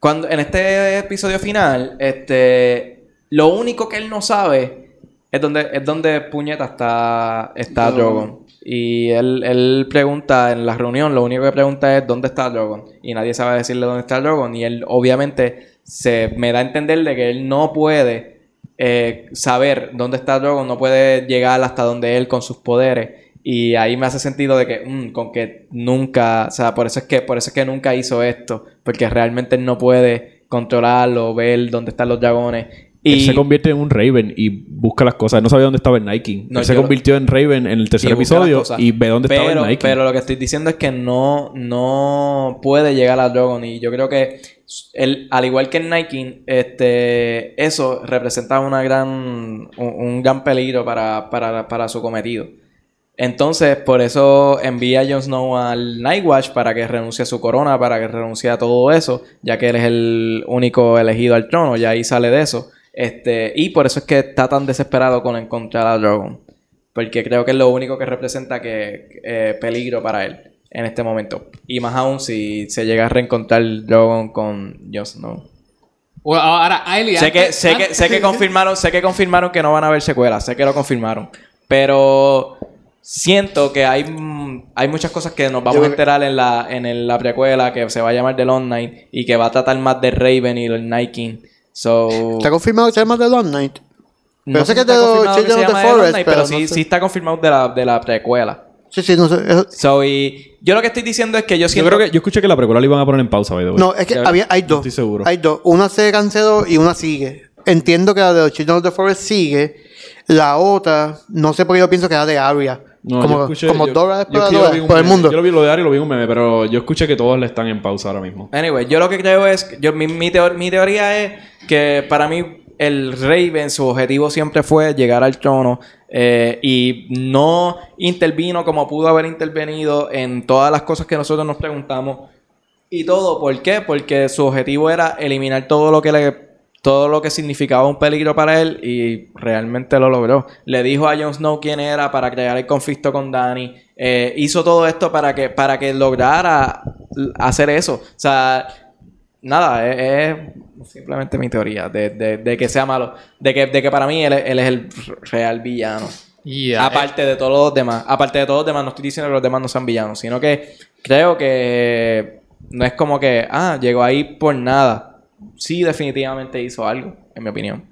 cuando, en este episodio final, este, lo único que él no sabe es donde, es donde puñeta está, está No. Drogon. Y él, él pregunta en la reunión, lo único que pregunta es dónde está Drogon. Y nadie sabe decirle dónde está Drogon. Y él obviamente se me da a entender de que él no puede eh, saber dónde está Drogon, no puede llegar hasta donde él con sus poderes. Y ahí me hace sentido de que, mm, con que nunca, o sea, por eso es que, por eso es que nunca hizo esto, porque realmente él no puede controlarlo, ver dónde están los dragones. Él Y se convierte en un Raven y busca las cosas. Él no sabía dónde estaba el King. No, Él se convirtió en Raven en el tercer y episodio y ve dónde estaba el King. pero lo que estoy diciendo es que no, no puede llegar a Drogon. Y yo creo que el, al igual que el King, este, eso representa una gran, un, un gran peligro para, para, para su cometido. Entonces, por eso envía a Jon Snow al Nightwatch para que renuncie a su corona, para que renuncie a todo eso, ya que él es el único elegido al trono, ya ahí sale de eso. Este, y por eso es que está tan desesperado con encontrar a Drogon. Porque creo que es lo único que representa que eh, peligro para él en este momento. Y más aún si se llega a reencontrar Drogon con Jon Snow. Ahora, Ailey, Sé que, sé que, sé que confirmaron, sé que confirmaron que no van a haber secuelas, sé que lo confirmaron. Pero siento que hay, mm, hay muchas cosas que nos vamos Yo a enterar en la, en el- la precuela que se va a llamar The Long Night y que va a tratar más de Raven y el Night King. So, ¿Está confirmado que se llama The Long Night? no Pero sé si que está de Children of the Forest, Night, pero pero no sí, sé. sí está confirmado de la, de la precuela. Sí, sí, no sé. eso- So, y yo lo que estoy diciendo es que yo Yo siento creo que yo escuché que la precuela la iban a poner en pausa, by the way. No, es que Ya- había, hay dos. estoy seguro. Hay dos. Una se canceló y una sigue. Entiendo que la de los Children of the Forest sigue. La otra, no sé por qué yo pienso que era de Arya. No, como yo escuché, como yo- Dora yo- yo lo Exploradora vi un por el mundo. Yo lo vi lo de Ari y lo vi un meme, pero yo escuché que todos le están en pausa ahora mismo. Anyway, yo lo que creo es, yo, mi, mi teoría es que para mí el Raven, su objetivo siempre fue llegar al trono eh, y no intervino como pudo haber intervenido en todas las cosas que nosotros nos preguntamos y todo. ¿Por qué? Porque su objetivo era eliminar todo lo que le todo lo que significaba un peligro para él y realmente lo logró. Le dijo a Jon Snow quién era para crear el conflicto con Dany. Eh, hizo todo esto para que, para que lograra hacer eso. O sea, nada, es, es simplemente mi teoría de, de- de que sea malo. De que, de que para mí él, es- él es el real villano. Yeah, Aparte de todos los demás. Aparte de todos los demás, no estoy diciendo que los demás no sean villanos, sino que creo que no es como que, ah, llegó ahí por nada. Sí, definitivamente hizo algo, en mi opinión.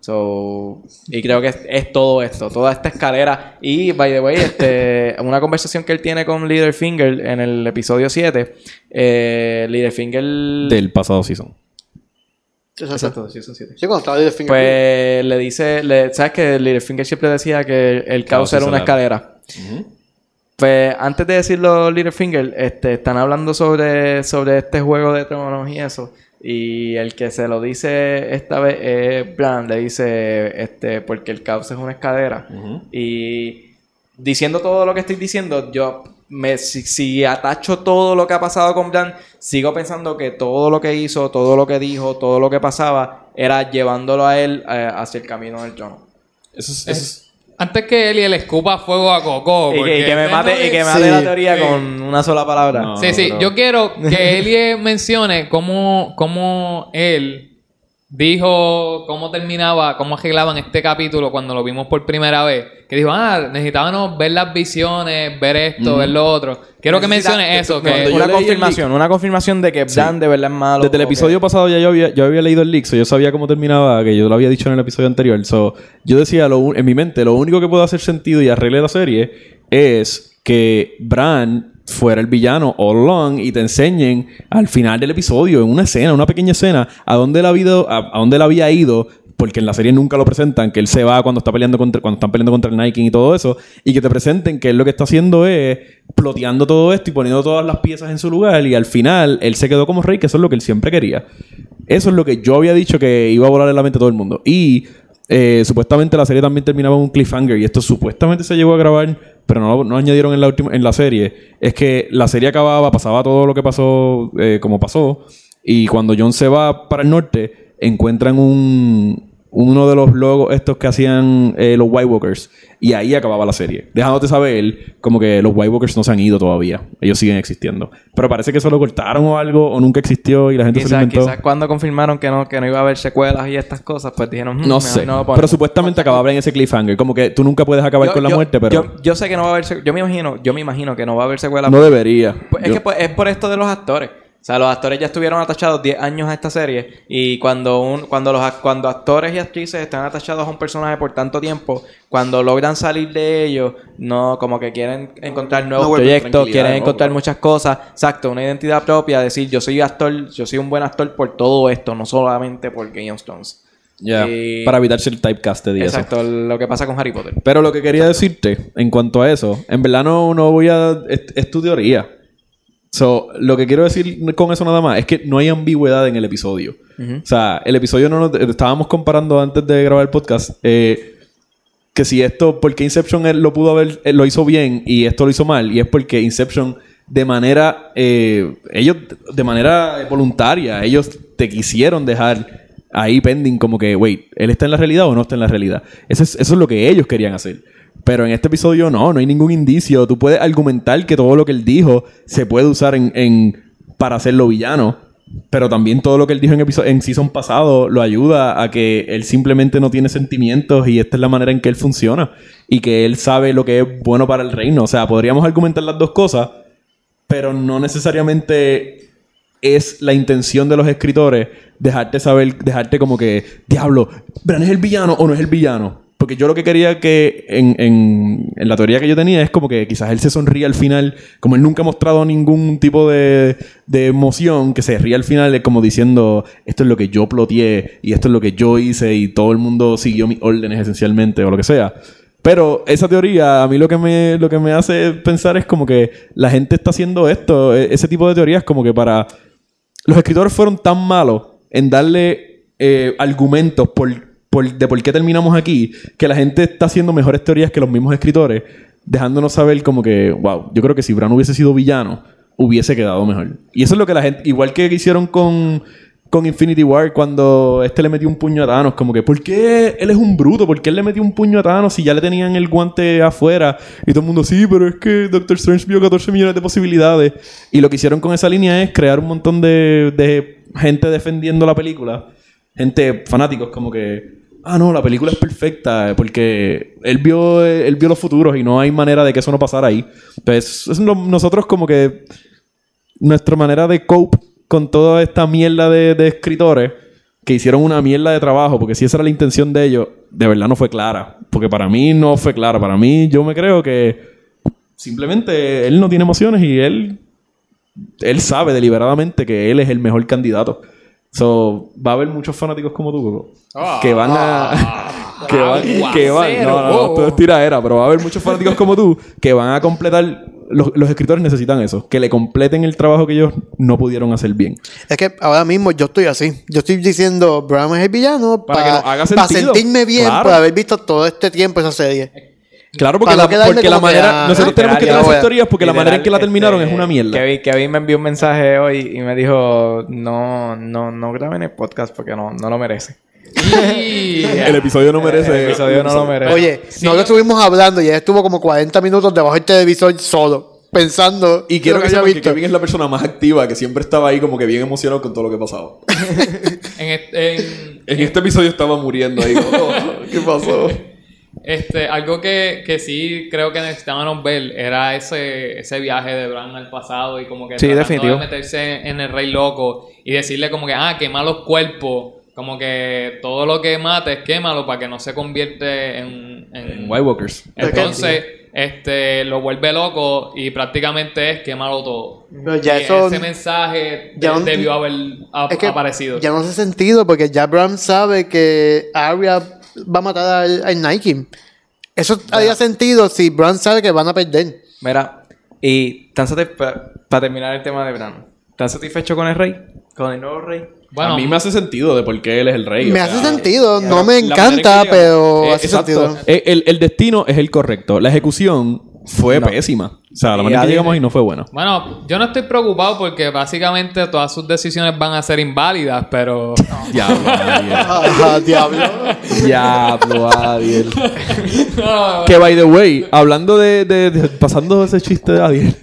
So, y creo que es, es todo esto, toda esta escalera. Y, by the way, este, [LAUGHS] una conversación que él tiene con Littlefinger en el episodio 7. Eh, Littlefinger. Del pasado season. Exacto. sí, son siete. Sí, cuando estaba de Finger Pues le dice, le, ¿sabes que Littlefinger siempre decía que el caos era una escalera? Pues antes de decirlo Littlefinger, este, están hablando sobre, sobre este juego de tronos y eso. Y el que se lo dice esta vez es Bran, le dice, este, porque el caos es una escalera. Y diciendo todo lo que estoy diciendo, yo me, si, si atacho todo lo que ha pasado con Bran, sigo pensando que todo lo que hizo, todo lo que dijo, todo lo que pasaba, era llevándolo a él eh, hacia el camino del trono. Eso es, eso es- Antes que él y el escupa fuego a Coco. Y que, y que me mate, y que me mate Sí. la teoría Sí. con una sola palabra. No. Sí, sí, pero- yo quiero que [LAUGHS] Elie mencione cómo, cómo él dijo cómo terminaba, cómo arreglaban este capítulo cuando lo vimos por primera vez. Que dijo, ah, necesitábamos ver las visiones, ver esto, ver lo otro. Quiero que Necesita- mencione eso. Que, yo una confirmación, una confirmación de que Bran de verdad es malo. Desde el episodio pasado ya yo había, yo había leído el leak, so yo sabía cómo terminaba, que yo lo había dicho en el episodio anterior. So, yo decía, lo en mi mente, lo único que puede hacer sentido y arregle la serie es que Bran fuera el villano all along y te enseñen al final del episodio, en una escena, una pequeña escena, a dónde él, ha ido, a, dónde había ido, porque en la serie nunca lo presentan, que él se va cuando está peleando contra, cuando están peleando contra el Nike y todo eso, y que te presenten que él lo que está haciendo es ploteando todo esto y poniendo todas las piezas en su lugar, y al final él se quedó como rey, que eso es lo que él siempre quería. Eso es lo que yo había dicho que iba a volar en la mente a todo el mundo. Y eh, supuestamente la serie también terminaba en un cliffhanger, y esto supuestamente se llegó a grabar, pero no, no añadieron en la, última, en la serie. Es que la serie acababa, pasaba todo lo que pasó eh, como pasó, y cuando John se va para el norte, encuentran un, uno de los logos estos que hacían eh, los White Walkers. Y ahí acababa la serie. Dejándote saber como que los White Walkers no se han ido todavía. Ellos siguen existiendo. Pero parece que eso lo cortaron o algo, o nunca existió y la gente se lo Quizás inventó. quizás cuando confirmaron que no, que no iba a haber secuelas y estas cosas, pues dijeron, "Hmm, No sé. ponemos". pero supuestamente acababa en ese cliffhanger. Como que tú nunca puedes acabar Yo- con la muerte, pero Yo, yo sé que no va a haber Yo me imagino, yo me imagino que no va a haber secuelas. no debería. Pues es que pues, es por esto de los actores. O sea, los actores ya estuvieron atachados 10 años a esta serie y cuando un, cuando los cuando actores y actrices están atachados a un personaje por tanto tiempo, cuando logran salir de ellos, no como que quieren encontrar nuevos No proyectos, quieren encontrar muchas cosas, exacto, una identidad propia, decir, yo soy actor, yo soy un buen actor por todo esto, no solamente por Game of Thrones. Ya, Y- Para evitarse el typecasted y eso. Exacto, lo que pasa con Harry Potter. Pero lo que quería decirte en cuanto a eso, en verdad no, no voy a. Es, es tu teoría. So, lo que quiero decir con eso nada más es que no hay ambigüedad en el episodio. O sea, el episodio no nos. Estábamos comparando antes de grabar el podcast. eh, que si esto. Porque Inception él lo pudo haber. él lo hizo bien y esto lo hizo mal. Y es porque Inception, de manera. eh, ellos, de manera voluntaria, ellos te quisieron dejar ahí pending como que, wait, ¿él está en la realidad o no está en la realidad? Eso es, eso es lo que ellos querían hacer. Pero en este episodio no, no hay ningún indicio. Tú puedes argumentar que todo lo que él dijo se puede usar en, en- para hacerlo villano. Pero también todo lo que él dijo en, en season pasado lo ayuda a que él simplemente no tiene sentimientos y esta es la manera en que él funciona. Y que él sabe lo que es bueno para el reino. O sea, podríamos argumentar las dos cosas, pero no necesariamente es la intención de los escritores dejarte saber, dejarte como que, diablo, ¿Bran es el villano o no es el villano? Porque yo lo que quería que, en, en- la teoría que yo tenía, es como que quizás él se sonríe al final, como él nunca ha mostrado ningún tipo de, de emoción, que se ríe al final, es como diciendo, esto es lo que yo ploteé y esto es lo que yo hice y todo el mundo siguió mis órdenes esencialmente o lo que sea. Pero esa teoría, a mí lo que me, lo que me hace pensar es como que la gente está haciendo esto, e- ese tipo de teorías como que para... Los escritores fueron tan malos en darle eh, argumentos por, por- de por qué terminamos aquí, que la gente está haciendo mejores teorías que los mismos escritores, dejándonos saber como que, wow, yo creo que si Bran hubiese sido villano, hubiese quedado mejor. Y eso es lo que la gente, igual que hicieron con, con Infinity War, cuando este le metió un puño a Thanos, como que, ¿por qué él es un bruto? ¿Por qué él le metió un puño a Thanos si ya le tenían el guante afuera? Y todo el mundo, sí, pero es que Doctor Strange vio 14 millones de posibilidades. Y lo que hicieron con esa línea es crear un montón de, de gente defendiendo la película. Gente fanáticos, como que, ah, no, la película es perfecta porque él vio, él vio los futuros y no hay manera de que eso no pasara ahí. Entonces, es lo- nosotros como que nuestra manera de cope con toda esta mierda de, de escritores que hicieron una mierda de trabajo, porque si esa era la intención de ellos, de verdad no fue clara. Porque para mí no fue clara. Para mí, yo me creo que simplemente él no tiene emociones y él, él sabe deliberadamente que él es el mejor candidato. So, va a haber muchos fanáticos como tú, Coco, que van a. que van. que van no, no, no, todo es tiraera, pero va a haber muchos fanáticos como tú que van a completar. Los, los escritores necesitan eso, que le completen el trabajo que ellos no pudieron hacer bien. Es que ahora mismo yo estoy así. Yo estoy diciendo, Bram es el villano Para para, que nos haga para sentido. sentirme bien Claro. por haber visto todo este tiempo esa serie. Claro, porque la, porque que, manera. ah, nosotros tenemos que tener esas teorías porque la manera en que la terminaron Literal, es una este, mierda. Kevin, Kevin me envió un mensaje hoy y me dijo, no, no, no graben el podcast porque no, no lo merece. El episodio no merece. El episodio no lo merece. Oye, sí, nosotros yo- estuvimos hablando y él estuvo como 40 minutos debajo del televisor solo, pensando. Y quiero que que visto. Kevin es la persona más activa, que siempre estaba ahí como que bien emocionado con todo lo que pasaba. [LAUGHS] en, este- en- En este episodio estaba muriendo ahí. como, "Oh, [LAUGHS] ¿Qué pasó? Este, algo que, que sí creo que necesitábamos ver era ese, ese viaje de Bran al pasado y como que Sí, definitivo. de meterse en el rey loco y decirle como que, ah, quema los cuerpos, como que todo lo que mates, quémalo para que no se convierte en... en- En White Walkers. Entonces, este, lo vuelve loco y prácticamente es quémalo todo. Pero ya Y eso- ese mensaje ya de- no- debió haber a- Es que aparecido. Ya no hace sentido porque ya Bram sabe que Arya va a matar al, al Night King. Eso haría sentido si Bran sabe que van a perder. Mira, y tan para terminar el tema de Bran, ¿estás satisfecho con el rey? ¿Con el nuevo rey? Bueno, a mí me hace sentido de por qué él es el rey. o me sea, hace sentido, no me encanta, pero hace Eh, exacto. sentido. Eh, El, el destino es el correcto. La ejecución fue No. pésima. O sea, la manera que llegamos y no fue buena. Bueno, yo no estoy preocupado porque básicamente todas sus decisiones van a ser inválidas, pero... [LAUGHS] Diablo, Adiel. Diablo. Diablo, Adiel. Que by the way, hablando de, de- de- pasando ese chiste de Adiel,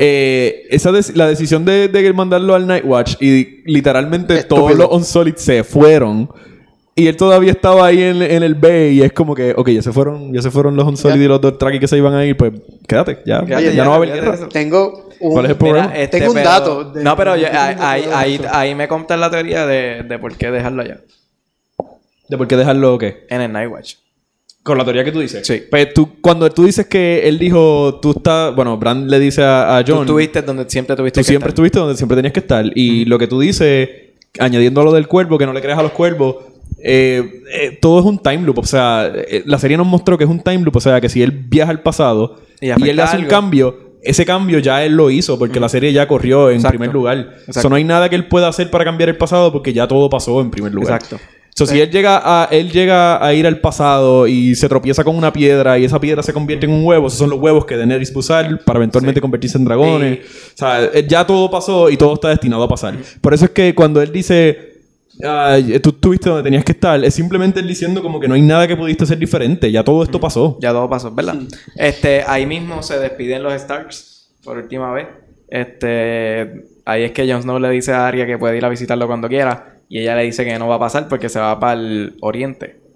eh, esa la decisión de, de mandarlo al Night Watch y literalmente Estúpido. todos los Unsolid se fueron. Y él todavía estaba ahí en, en el bay y es como que, ok, ya se fueron, ya se fueron los Unsolid y los dos Traki que se iban a ir, pues quédate, ya, Quédate ya, ya, no va a haber guerra. Tengo un... ¿Cuál es el problema? Mira, este, Tengo un pero- dato de- no, pero yo- ahí, ahí, ahí, me contas la teoría de, de por qué dejarlo allá. ¿De por qué dejarlo qué? En el Night Watch. Con la teoría que tú dices. Sí. Pues tú, cuando tú dices que él dijo, tú estás, bueno, Brand le dice a, a Tú John, estuviste donde siempre tuviste tú que siempre estar. estuviste donde siempre tenías que estar. Y lo que tú dices, añadiendo lo del cuervo, que no le creas a los cuervos, eh, eh, todo es un time loop. O sea, eh, la serie nos mostró que es un time loop. O sea, que si él viaja al pasado Y y, él hace un cambio, ese cambio ya él lo hizo porque la serie ya corrió en Exacto. primer lugar. Exacto. O sea, no hay nada que él pueda hacer para cambiar el pasado porque ya todo pasó en primer lugar. Exacto. So, si él llega a él llega a ir al pasado y se tropieza con una piedra y esa piedra se convierte en un huevo, esos son los huevos que Daenerys usar para eventualmente convertirse en dragones. O sea, ya todo pasó y todo está destinado a pasar. Por eso es que cuando él dice "Ay, tú estuviste donde tenías que estar, es simplemente él diciendo como que no hay nada que pudiste hacer diferente, ya todo esto pasó. Ya todo pasó, ¿verdad? Este, ahí mismo se despiden los Starks por última vez. Este, ahí es que Jon Snow le dice a Arya que puede ir a visitarlo cuando quiera. Y ella le dice que no va a pasar porque se va para el oriente.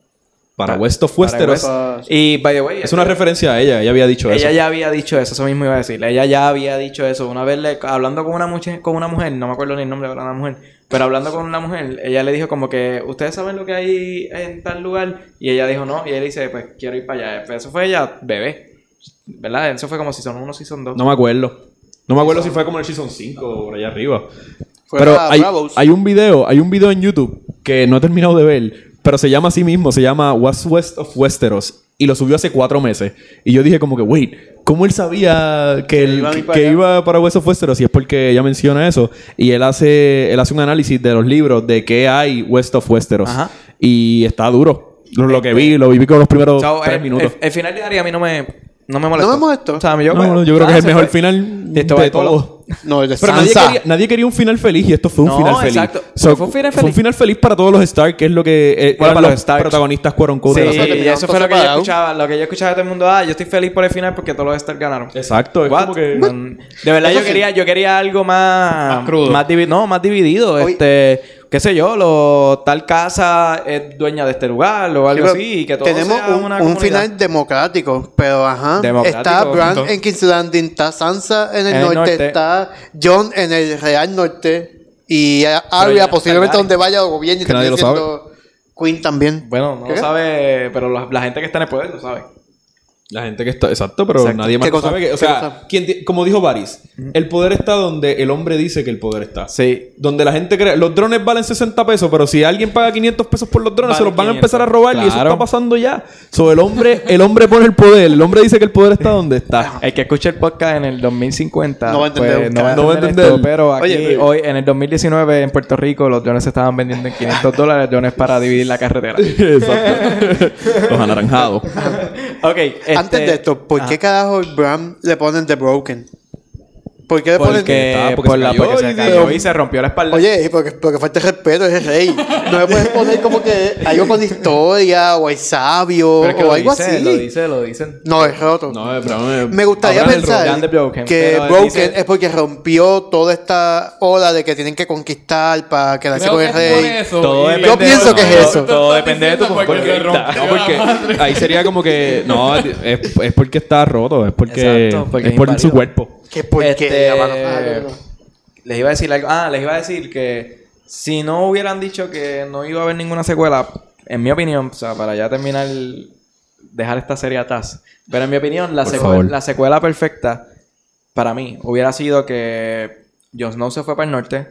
Para Pa- West of para Westeros. West. Y, by the way... Es una referencia a ella, ella había dicho eso. Ella ya había dicho eso, eso mismo iba a decir. Ella ya había dicho eso. Una vez le- hablando con una, mujer, con una mujer, no me acuerdo ni el nombre de la mujer, pero hablando con una mujer, ella le dijo como que, ¿ustedes saben lo que hay en tal lugar? Y ella dijo no, y él dice, pues quiero ir para allá. Pues eso fue ella, bebé. ¿Verdad? Eso fue como si son uno, si son dos. No me acuerdo. No me acuerdo si fue como en el Season 5 o por allá arriba. Fue pero para hay, hay un video, hay un video en YouTube que no he terminado de ver, pero se llama así mismo, se llama What's West of Westeros y lo subió hace cuatro meses. Y yo dije como que, wait, ¿cómo él sabía que, él- iba que, para allá? iba para West of Westeros? Y es porque ella menciona eso. Y él hace, él hace un análisis de los libros de qué hay West of Westeros. Ajá. Y está duro. Lo, lo que vi, lo vi con los primeros So, tres el, minutos. el- el final de Arya a mí no me, no me molestó. No me molestó. O sea, yo, no, no, yo creo que es el mejor final de de todo. Todo. No, el de Pero nadie quería, nadie quería un final feliz y esto fue un No, final feliz. exacto. So, Fue un final Fue un feliz. final feliz para todos los Stark, que es lo que eh, Bueno, eran los los Starks. protagonistas quote unquote, Sí, de la serie. y terminaron eso todos fue lo que yo separados. escuchaba. Lo que yo escuchaba de todo el mundo. Ah, yo estoy feliz por el final porque todos los Stark ganaron. Exacto, es What? como que... Mm, De verdad Eso yo sí. quería, yo quería algo más, Más crudo. más divi- no, más dividido. Oye. Este, qué sé yo, lo, tal casa es dueña de este lugar o algo Sí, así. Y que todo Tenemos sea un, una un final democrático, pero ajá. Democrático, está Bran punto. en King's Landing, está Sansa en el, En el norte, está John en el Real Norte y a- Arya ya posiblemente donde vaya o gobierne y Que nadie lo siendo Queen también. Bueno, no ¿Qué? lo sabe, pero la, la gente que está en el poder lo sabe. La gente que está... Exacto, pero Exacto. nadie más ¿Qué lo cosa? sabe. Que, o ¿Qué sea, cosa? quien como dijo Varys, el poder está donde el hombre dice que el poder está. Sí. Donde la gente cree... Los drones valen 60 pesos, pero si alguien paga 500 pesos por los drones, se los van a 500. empezar a robar y eso está pasando ya. So, el hombre, el hombre pone el poder. El hombre dice que el poder está donde está. El que escuche el podcast en el 2050 No va a entender pues, no va a entender, No va a esto, pero aquí Oye, pero- hoy en el 2019 en Puerto Rico los drones se estaban vendiendo en 500 dólares drones para dividir la carretera. [LAUGHS] Exacto. [LAUGHS] los anaranjados. ok, este, antes de esto, ¿por qué carajo Bram le ponen The Broken? ¿Por qué le ponen... Porque, Ah, porque por se la, cayó porque se y- cayó y se rompió la espalda. Oye, porque, porque falta respeto, es el rey. No me puedes poner como que algo con historia o el sabio es que o lo algo dice, así. lo dice, lo dicen. No, es roto. No, pero, eh, Me gustaría pensar Broken, que Broken dice- es porque rompió toda esta ola de que tienen que conquistar para quedarse Creo con que el rey. eso. Todo y- depende Yo pienso de- que es eso. Todo depende de tu Porque comportamiento. No, porque ahí sería como que. No, es, es porque está roto. Es porque. Exacto, porque es por su cuerpo. Que porque Este, mano- ah, no, no. Les iba a decir algo. Ah, les iba a decir que si no hubieran dicho que no iba a haber ninguna secuela, en mi opinión, o sea, para ya terminar, dejar esta serie atrás. Pero en mi opinión, la, Por secue- favor. la secuela perfecta para mí hubiera sido que Jon Snow se fue para el norte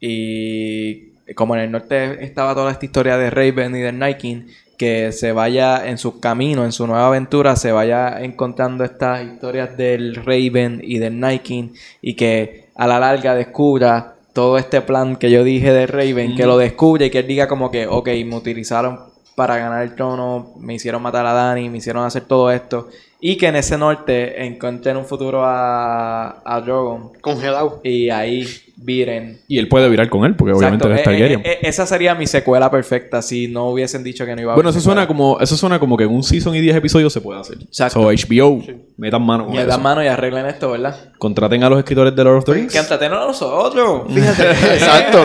y como en el norte estaba toda esta historia de Raven y de Night King, que se vaya en su camino, en su nueva aventura, se vaya encontrando estas historias del Raven y del Night King y que a la larga descubra todo este plan que yo dije de Raven, que lo descubre y que él diga como que, ok, me utilizaron para ganar el trono, me hicieron matar a Dani, me hicieron hacer todo esto. Y que en ese norte encuentre en un futuro a, a Drogon Congelado. y ahí viren. Y él puede virar con él, porque obviamente él es Exacto, eh, Targaryen. eh, eh, esa sería mi secuela perfecta si no hubiesen dicho que no iba a bueno, haber eso suena como, eso suena como que en un season y 10 episodios se puede hacer. Exacto. So, HBO, metan mano con Y eso. dan mano y arreglen esto, ¿verdad? Contraten a los escritores de Lord of the Rings. Que entretenos a nosotros. [LAUGHS] Fíjate, exacto.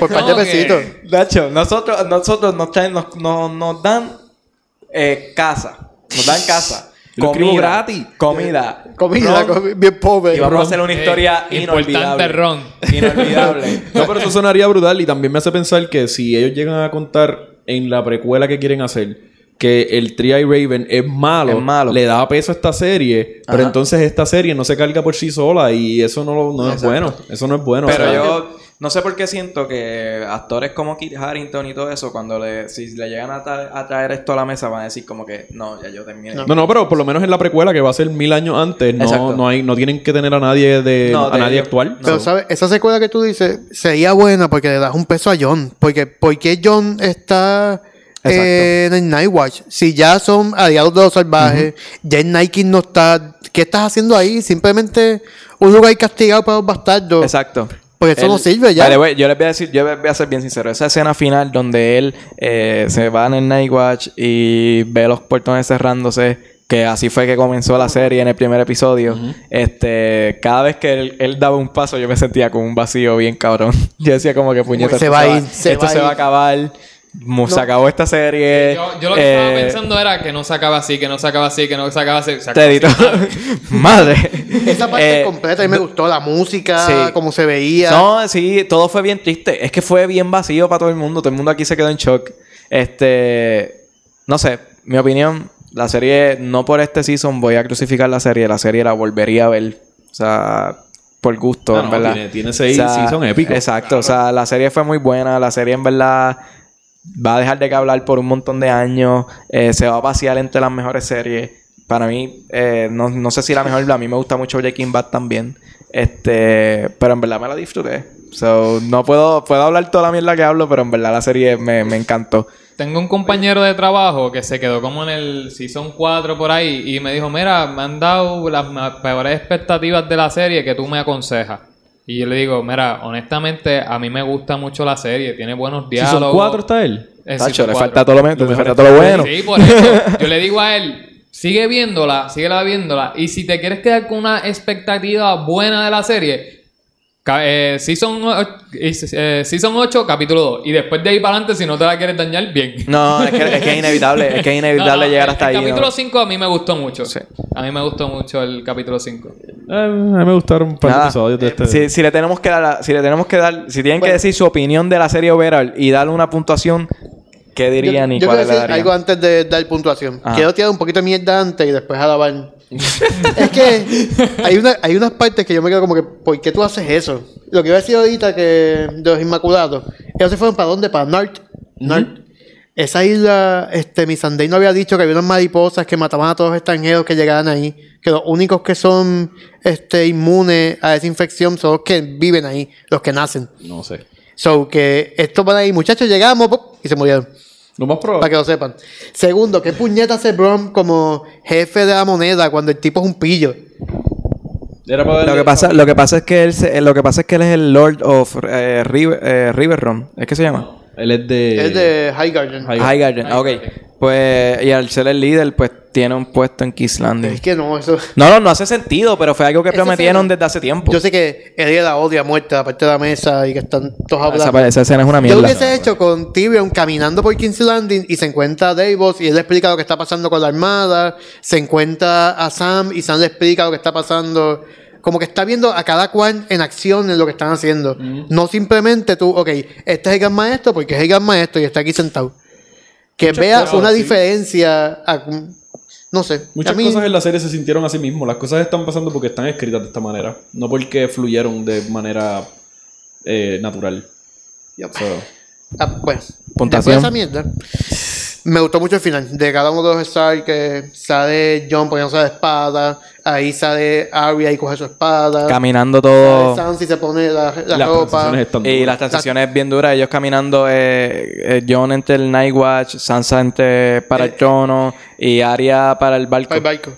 Por par de No. Nacho, nosotros, nosotros nos, traen- nos, nos- nos dan eh, casa. Nos dan casa. Lo escribo gratis. Comida. Comida, ron, comi- bien pobre. Y vamos a hacer una Eh, historia importante inolvidable. ron. Inolvidable. [LAUGHS] No, pero eso sonaría brutal y también me hace pensar que si ellos llegan a contar en la precuela que quieren hacer que el Tri Raven es malo, Es malo. le da peso a esta serie, pero entonces esta serie no se carga por sí sola y eso no, lo- no es bueno. Eso no es bueno. Pero o sea, yo no sé por qué siento que actores como Kit Harington y todo eso, cuando le, si le llegan a, tra- a traer esto a la mesa, van a decir como que no, ya yo terminé. No, no, pero por lo menos en la precuela que va a ser mil años antes, no, no hay, no tienen que tener a nadie de, No, a de- nadie actual. Pero, ¿sabes? Esa secuela que tú dices sería buena porque le das un peso a John. Porque, ¿por qué John está eh, en el Night Watch? Si ya son aliados de los salvajes, ya el Night King no está. ¿Qué estás haciendo ahí? Simplemente un lugar castigado para los bastardos. Exacto. Porque eso no sirve ya. The way, yo les voy a decir, yo les voy a ser bien sincero. Esa escena final donde él eh, se va en el Night Watch y ve los portones cerrándose, que así fue que comenzó la serie en el primer episodio. Este, cada vez que él, él daba un paso, yo me sentía con un vacío bien cabrón. [LAUGHS] Yo decía como que puñeta, se esto va a ir, se esto va a se va a acabar. Mu- Se acabó esta serie. Yo, yo lo que estaba eh, pensando era que no se acaba así, que no se acaba así, que no se acaba así. se acaba así. [LAUGHS] Madre. Esa parte Eh, completa mí me gustó. La música, sí. cómo se veía. No, sí, todo fue bien triste. Es que fue bien vacío para todo el mundo. Todo el mundo aquí se quedó en shock. Este. No sé, mi opinión. La serie, no por este season voy a crucificar la serie. La serie la volvería a ver. O sea, por gusto, Ah, en no, verdad. tiene- tiene seis O sea, season épicos. Exacto. O sea, la serie fue muy buena. La serie, en verdad, va a dejar de que hablar por un montón de años. Eh, se va a pasear entre las mejores series. Para mí, eh, no, no sé si la mejor, a mí me gusta mucho Breaking Bad también. Este, pero en verdad me la disfruté. So, no puedo, puedo hablar toda la mierda que hablo, pero en verdad la serie me, me encantó. Tengo un compañero de trabajo que se quedó como en el Season 4 por ahí y me dijo, mira, me han dado las peores expectativas de la serie que tú me aconsejas. Y yo le digo, mira, honestamente, a mí me gusta mucho la serie, tiene buenos Si diálogos. son cuatro está él. Es Tacho, le 4. falta todo lo, me- Lo le falta todo lo bueno. Sí, por eso. [LAUGHS] Yo le digo a él, sigue viéndola, sigue viéndola. Y si te quieres quedar con una expectativa buena de la serie, eh, season, o- eh, season 8, capítulo 2. Y después de ahí para adelante, si no te la quieres dañar, bien. No, es que, es que es inevitable, es que es inevitable [LAUGHS] No, no, llegar el- hasta el ahí. ¿no? capítulo 5 a mí me gustó mucho. Sí. A mí me gustó mucho el capítulo 5. Eh, a mí me gustaron un par de Nada, episodios de eh, este. si, si le tenemos que dar, si le tenemos que dar, si tienen que Bueno. decir su opinión de la serie overall y darle una puntuación, ¿qué Yo, dirían y yo cuál quiero le decir darían? algo antes de dar puntuación. Ajá. Quiero tirar un poquito de mierda antes y después alabar. [LAUGHS] es que hay, una, hay unas partes que yo me quedo como que, ¿por qué tú haces eso? Lo que iba a decir ahorita que de los Inmaculados, ellos se fueron para dónde? Para Nart. Nart. Esa isla, este, mi Sunday no había dicho que había unas mariposas que mataban a todos los extranjeros que llegaran ahí. Que los únicos que son este, inmunes a esa infección son los que viven ahí, los que nacen. No sé. So, que estos van ahí, muchachos, llegamos y se murieron. Lo más Para probable. que lo sepan. Segundo, ¿qué puñeta hace Brom como jefe de la moneda cuando el tipo es un pillo? Era para Lo que pasa, lo que pasa es que él se- lo que pasa es que él es el Lord of eh, River, eh, Riverrun, ¿es que se llama? Él es de. Es de Highgarden. High- Highgarden, ah, ok. Pues, y al ser el líder, pues tiene un puesto en Kiss Landing. Es que no, eso... No, no, no hace sentido, pero fue algo que Esa prometieron escena- desde hace tiempo. Yo sé que Eddie la odia a muerte, aparte de la mesa y que están todos esa, hablando. esa escena es una Yo mierda. lo hubiese hecho con Tyrion caminando por King's Landing y se encuentra a Davos y él le explica lo que está pasando con la armada. Se encuentra a Sam y Sam le explica lo que está pasando. Como que está viendo a cada cual en acción en lo que están haciendo. No simplemente tú, ok, este es el gran maestro porque es el gran maestro y está aquí sentado. Que vea cosas, una sí. diferencia. a- no sé. Muchas a mí- cosas en la serie se sintieron así mismo. Las cosas están pasando porque están escritas de esta manera. No porque fluyeron de manera eh, natural. Yep. So, Ah, bueno, después de esa mierda, me gustó mucho el final. De cada uno de los Stark que sale John poniéndose la espada, ahí sale Arya y coge su espada. Caminando todo. Sansa y se pone la, la las ropa. Y las transiciones bien duras, ellos caminando, eh, eh, John entre el Nightwatch, Sansa entre para el trono y Arya para el barco. Al barco.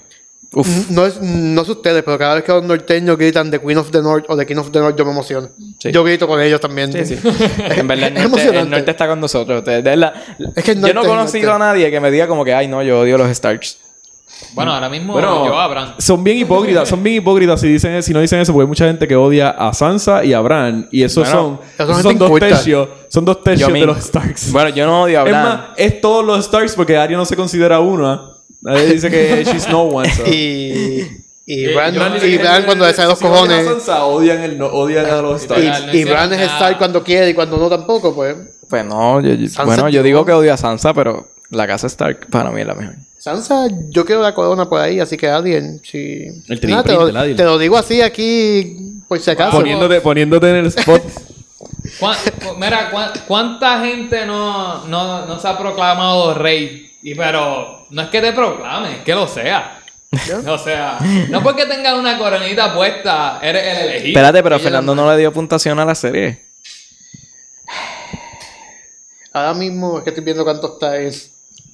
Uf. No es, no es ustedes, pero cada vez que los norteños gritan The Queen of the North o The King of the North, yo me emociono. Sí. Yo grito con ellos también. Sí, sí. [LAUGHS] En verdad, el Es norte, emocionante. el norte está con nosotros. De verdad. Es que yo no he conocido a nadie que me diga como que, ay, no, yo odio los Starks. Bueno, ahora mismo Bueno, yo Abraham. son bien hipócritas, son bien hipócritas si dicen si no dicen eso, porque hay mucha gente que odia a Sansa y a Bran y esos Bueno, son, esos son dos tercios, son dos tercios de los Starks. Bueno, yo no odio a es Bran. más, es todos los Starks porque Arya no se considera una. Nadie dice que she's no one. so. [LAUGHS] Y, y Eh, Bran, yo- y Bran cuando le sale los Si cojones. Sansa, odian, el, no, odian a los no Y, y Bran es. Stark cuando quiere y cuando no tampoco, pues. Pues no, yo, bueno, yo digo que odio a Sansa, pero la casa Stark para mí es la mejor. Sansa, yo quiero la corona por ahí, así que alguien, si... El Nada, te, lo, te lo digo así aquí, por si acaso. Poniéndote, poniéndote en el spot. [LAUGHS] [LAUGHS] ¿Cuán- cu- mira, cuán- ¿cuánta gente no, no, no se ha proclamado rey? Y pero no es que te proclame, es que lo sea. [LAUGHS] O sea, no porque tengas una coronita puesta, eres el elegido. Espérate, pero Fernando no le dio puntuación a la serie. Ahora mismo es que estoy viendo cuánto está en...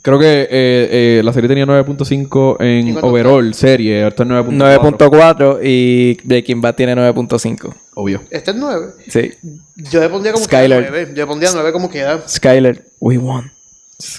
Creo que eh, eh, la serie tenía 9.5 ¿Y en overall serie. Ahorita es 9.4. 9.4 y Breaking Bad tiene 9.5. Obvio. Este es 9. Sí. Yo le pondría como Skyler. que 9. Yo le pondría 9 como quiera. Skyler, we won.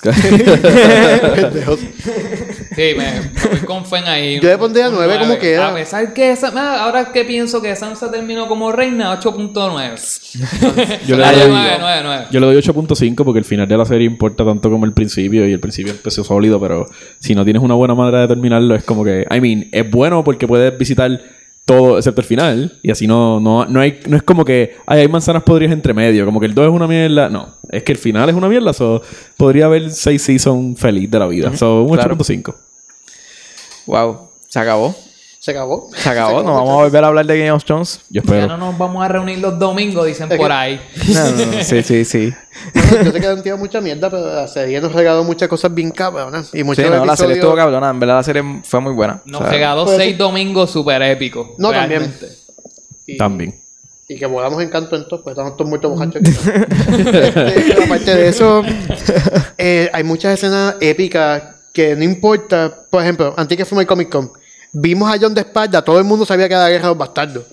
Pendejos. Sí, me, me voy con Fen ahí. Yo le pondría Un nueve como nueve. quiera. A pesar que esa, ah, ahora que pienso que Sansa terminó como reina, 8.9. Yo le Ah, doy- 9, 9, 9. Yo le doy 8.5 porque el final de la serie importa tanto como el principio y el principio empezó sólido, pero si no tienes una buena manera de terminarlo es como que, I mean, es bueno porque puedes visitar todo excepto el final y así no no no hay no es como que ay, hay manzanas podridas entre medio, como que el 2 es una mierda, no, es que el final es una mierda, so podría haber 6 seasons feliz de la vida. So un Claro. 8.5. Wow. Se acabó. Se acabó. [LAUGHS] Se acabó. No vamos a volver a hablar de Game of Thrones. Yo Ya no nos vamos a reunir los domingos, dicen por que- ahí. [LAUGHS] No, no, no. Sí, sí, sí. Bueno, yo sé que han tirado mucha mierda, pero la serie nos regaló muchas cosas bien cabronas. Y muchos Sí, no, la serie estuvo cabrona. En verdad la serie fue muy buena. Nos O sea, regaló puede seis domingos súper épicos. No, también. realmente. y- También. Y que volamos en canto en todo, pues estamos todos muertos bojachos. aquí. [LAUGHS] Este, pero aparte de eso, eh, hay muchas escenas épicas que no importa. Por ejemplo, antes que fuimos al Comic Con, vimos a John de espalda, todo el mundo sabía que era la guerra de los bastardos.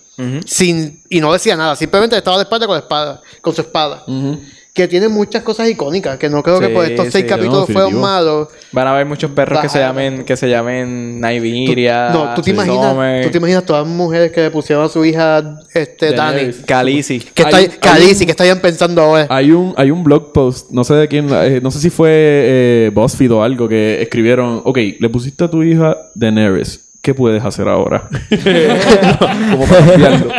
Sin, y no decía nada, simplemente estaba de espalda con la espada, con su espada. Que tiene muchas cosas icónicas, que no creo que por estos seis capítulos no, fueron malos. Van a haber muchos perros que se llamen, que se llamen Nymeria, no, tú te imaginas, tú te imaginas todas las mujeres que le pusieron a su hija este, Dani. Khaleesi. Que, está, un- que estarían pensando ahora. Hay un, hay un blog post, no sé de quién, eh, no sé si fue eh, BuzzFeed o algo, que escribieron, ok, le pusiste a tu hija Daenerys, ¿qué puedes hacer ahora? [LAUGHS] [LAUGHS] Como para cambiarlo.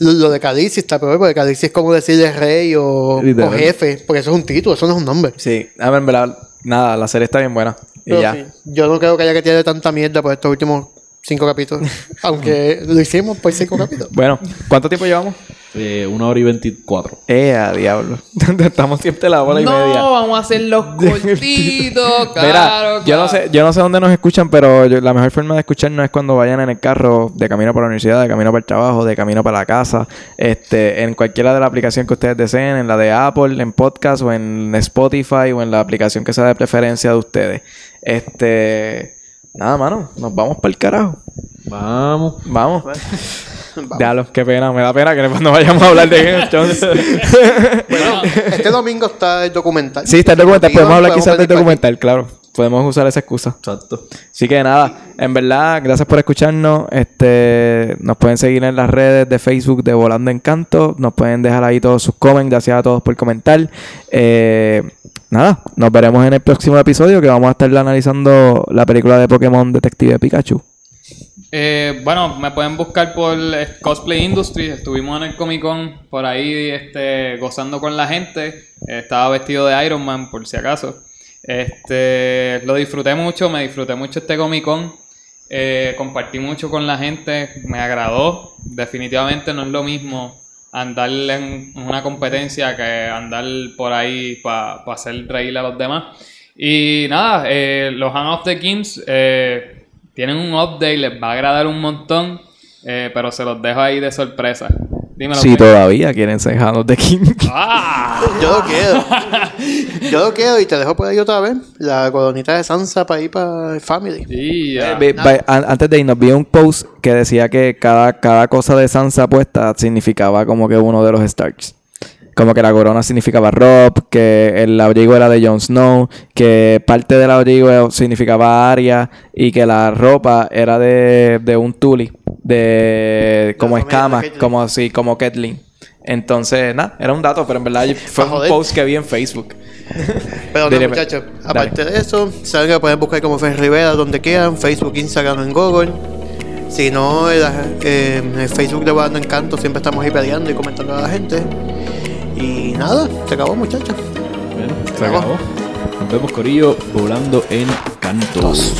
Lo, lo de Cadici está peor, porque Cadici es como decirle rey o, jefe, porque eso es un título, eso no es un nombre. Sí, a ver, en verdad, nada, la serie está bien buena. Y Pero ya. sí, yo no creo que haya que tirar tanta mierda por estos últimos cinco capítulos. [LAUGHS] aunque lo hicimos por cinco capítulos. Bueno, ¿cuánto tiempo llevamos? Eh, una hora y veinticuatro. Eh, a diablo. [LAUGHS] Estamos siempre la hora y no, media. vamos a hacer los [LAUGHS] cortitos, Mira, claro, yo no claro. sé, yo no sé dónde nos escuchan, pero yo- la mejor forma de escucharnos es cuando vayan en el carro de camino para la universidad, de camino para el trabajo, de camino para la casa, este, en cualquiera de las aplicaciones que ustedes deseen, en la de Apple, en podcast o en Spotify o en la aplicación que sea de preferencia de ustedes. Este, nada, mano, nos vamos para el carajo. Vamos. Vamos. [LAUGHS] Diablo, qué pena, me da pena que cuando vayamos a hablar de Game of Thrones. [LAUGHS] Bueno, Este domingo está el documental. sí, está el documental, podemos hablar Podemos quizás del aquí. documental, claro. Podemos usar esa excusa. Exacto. Así que nada, en verdad, gracias por escucharnos. Este, nos pueden seguir en las redes de Facebook de Volando Encanto. Nos pueden dejar ahí todos sus comments. Gracias a todos por comentar. Eh, nada, nos veremos en el próximo episodio que vamos a estar analizando la película de Pokémon Detective Pikachu. Eh, bueno, me pueden buscar por eh, Cosplay Industry. Estuvimos en el Comic Con por ahí este, gozando con la gente. Eh, estaba vestido de Iron Man, por si acaso. Este, lo disfruté mucho, me disfruté mucho este Comic Con. Eh, compartí mucho con la gente, me agradó. Definitivamente no es lo mismo andar en una competencia que andar por ahí para hacer reír a los demás. Y nada, los Hand of the Kings tienen un update, les va a agradar un montón, eh, pero se los dejo ahí de sorpresa. Dímelo. Si Mike. todavía quieren ser Hand of the King. [LAUGHS] ¡Ah! Yo lo quiero. Yo lo quiero y te dejo por ahí otra vez. La coronita de Sansa para ir para el Family. Sí, va- an- antes de irnos, vi un post que decía que cada, cada cosa de Sansa puesta significaba como que uno de los Starks. Como que la corona significaba Rob, que el abrigo era de Jon Snow, que parte del abrigo significaba Arya y que la ropa era de, de un Tully, de como familia de escamas, Catelyn. como así, como Catelyn. Entonces, nada, era un dato, pero en verdad fue un post que vi en Facebook. [LAUGHS] Pero no, muchachos, dale. aparte de eso, saben que pueden buscar como Fer Rivera donde quieran, Facebook, Instagram, en Google. Si no, en, la- eh, Facebook de Volando Encanto siempre estamos ahí peleando y comentando a la gente. Y nada, se acabó, muchachos. Bueno, se acabó. Nos vemos, Corillo, volando en cantos.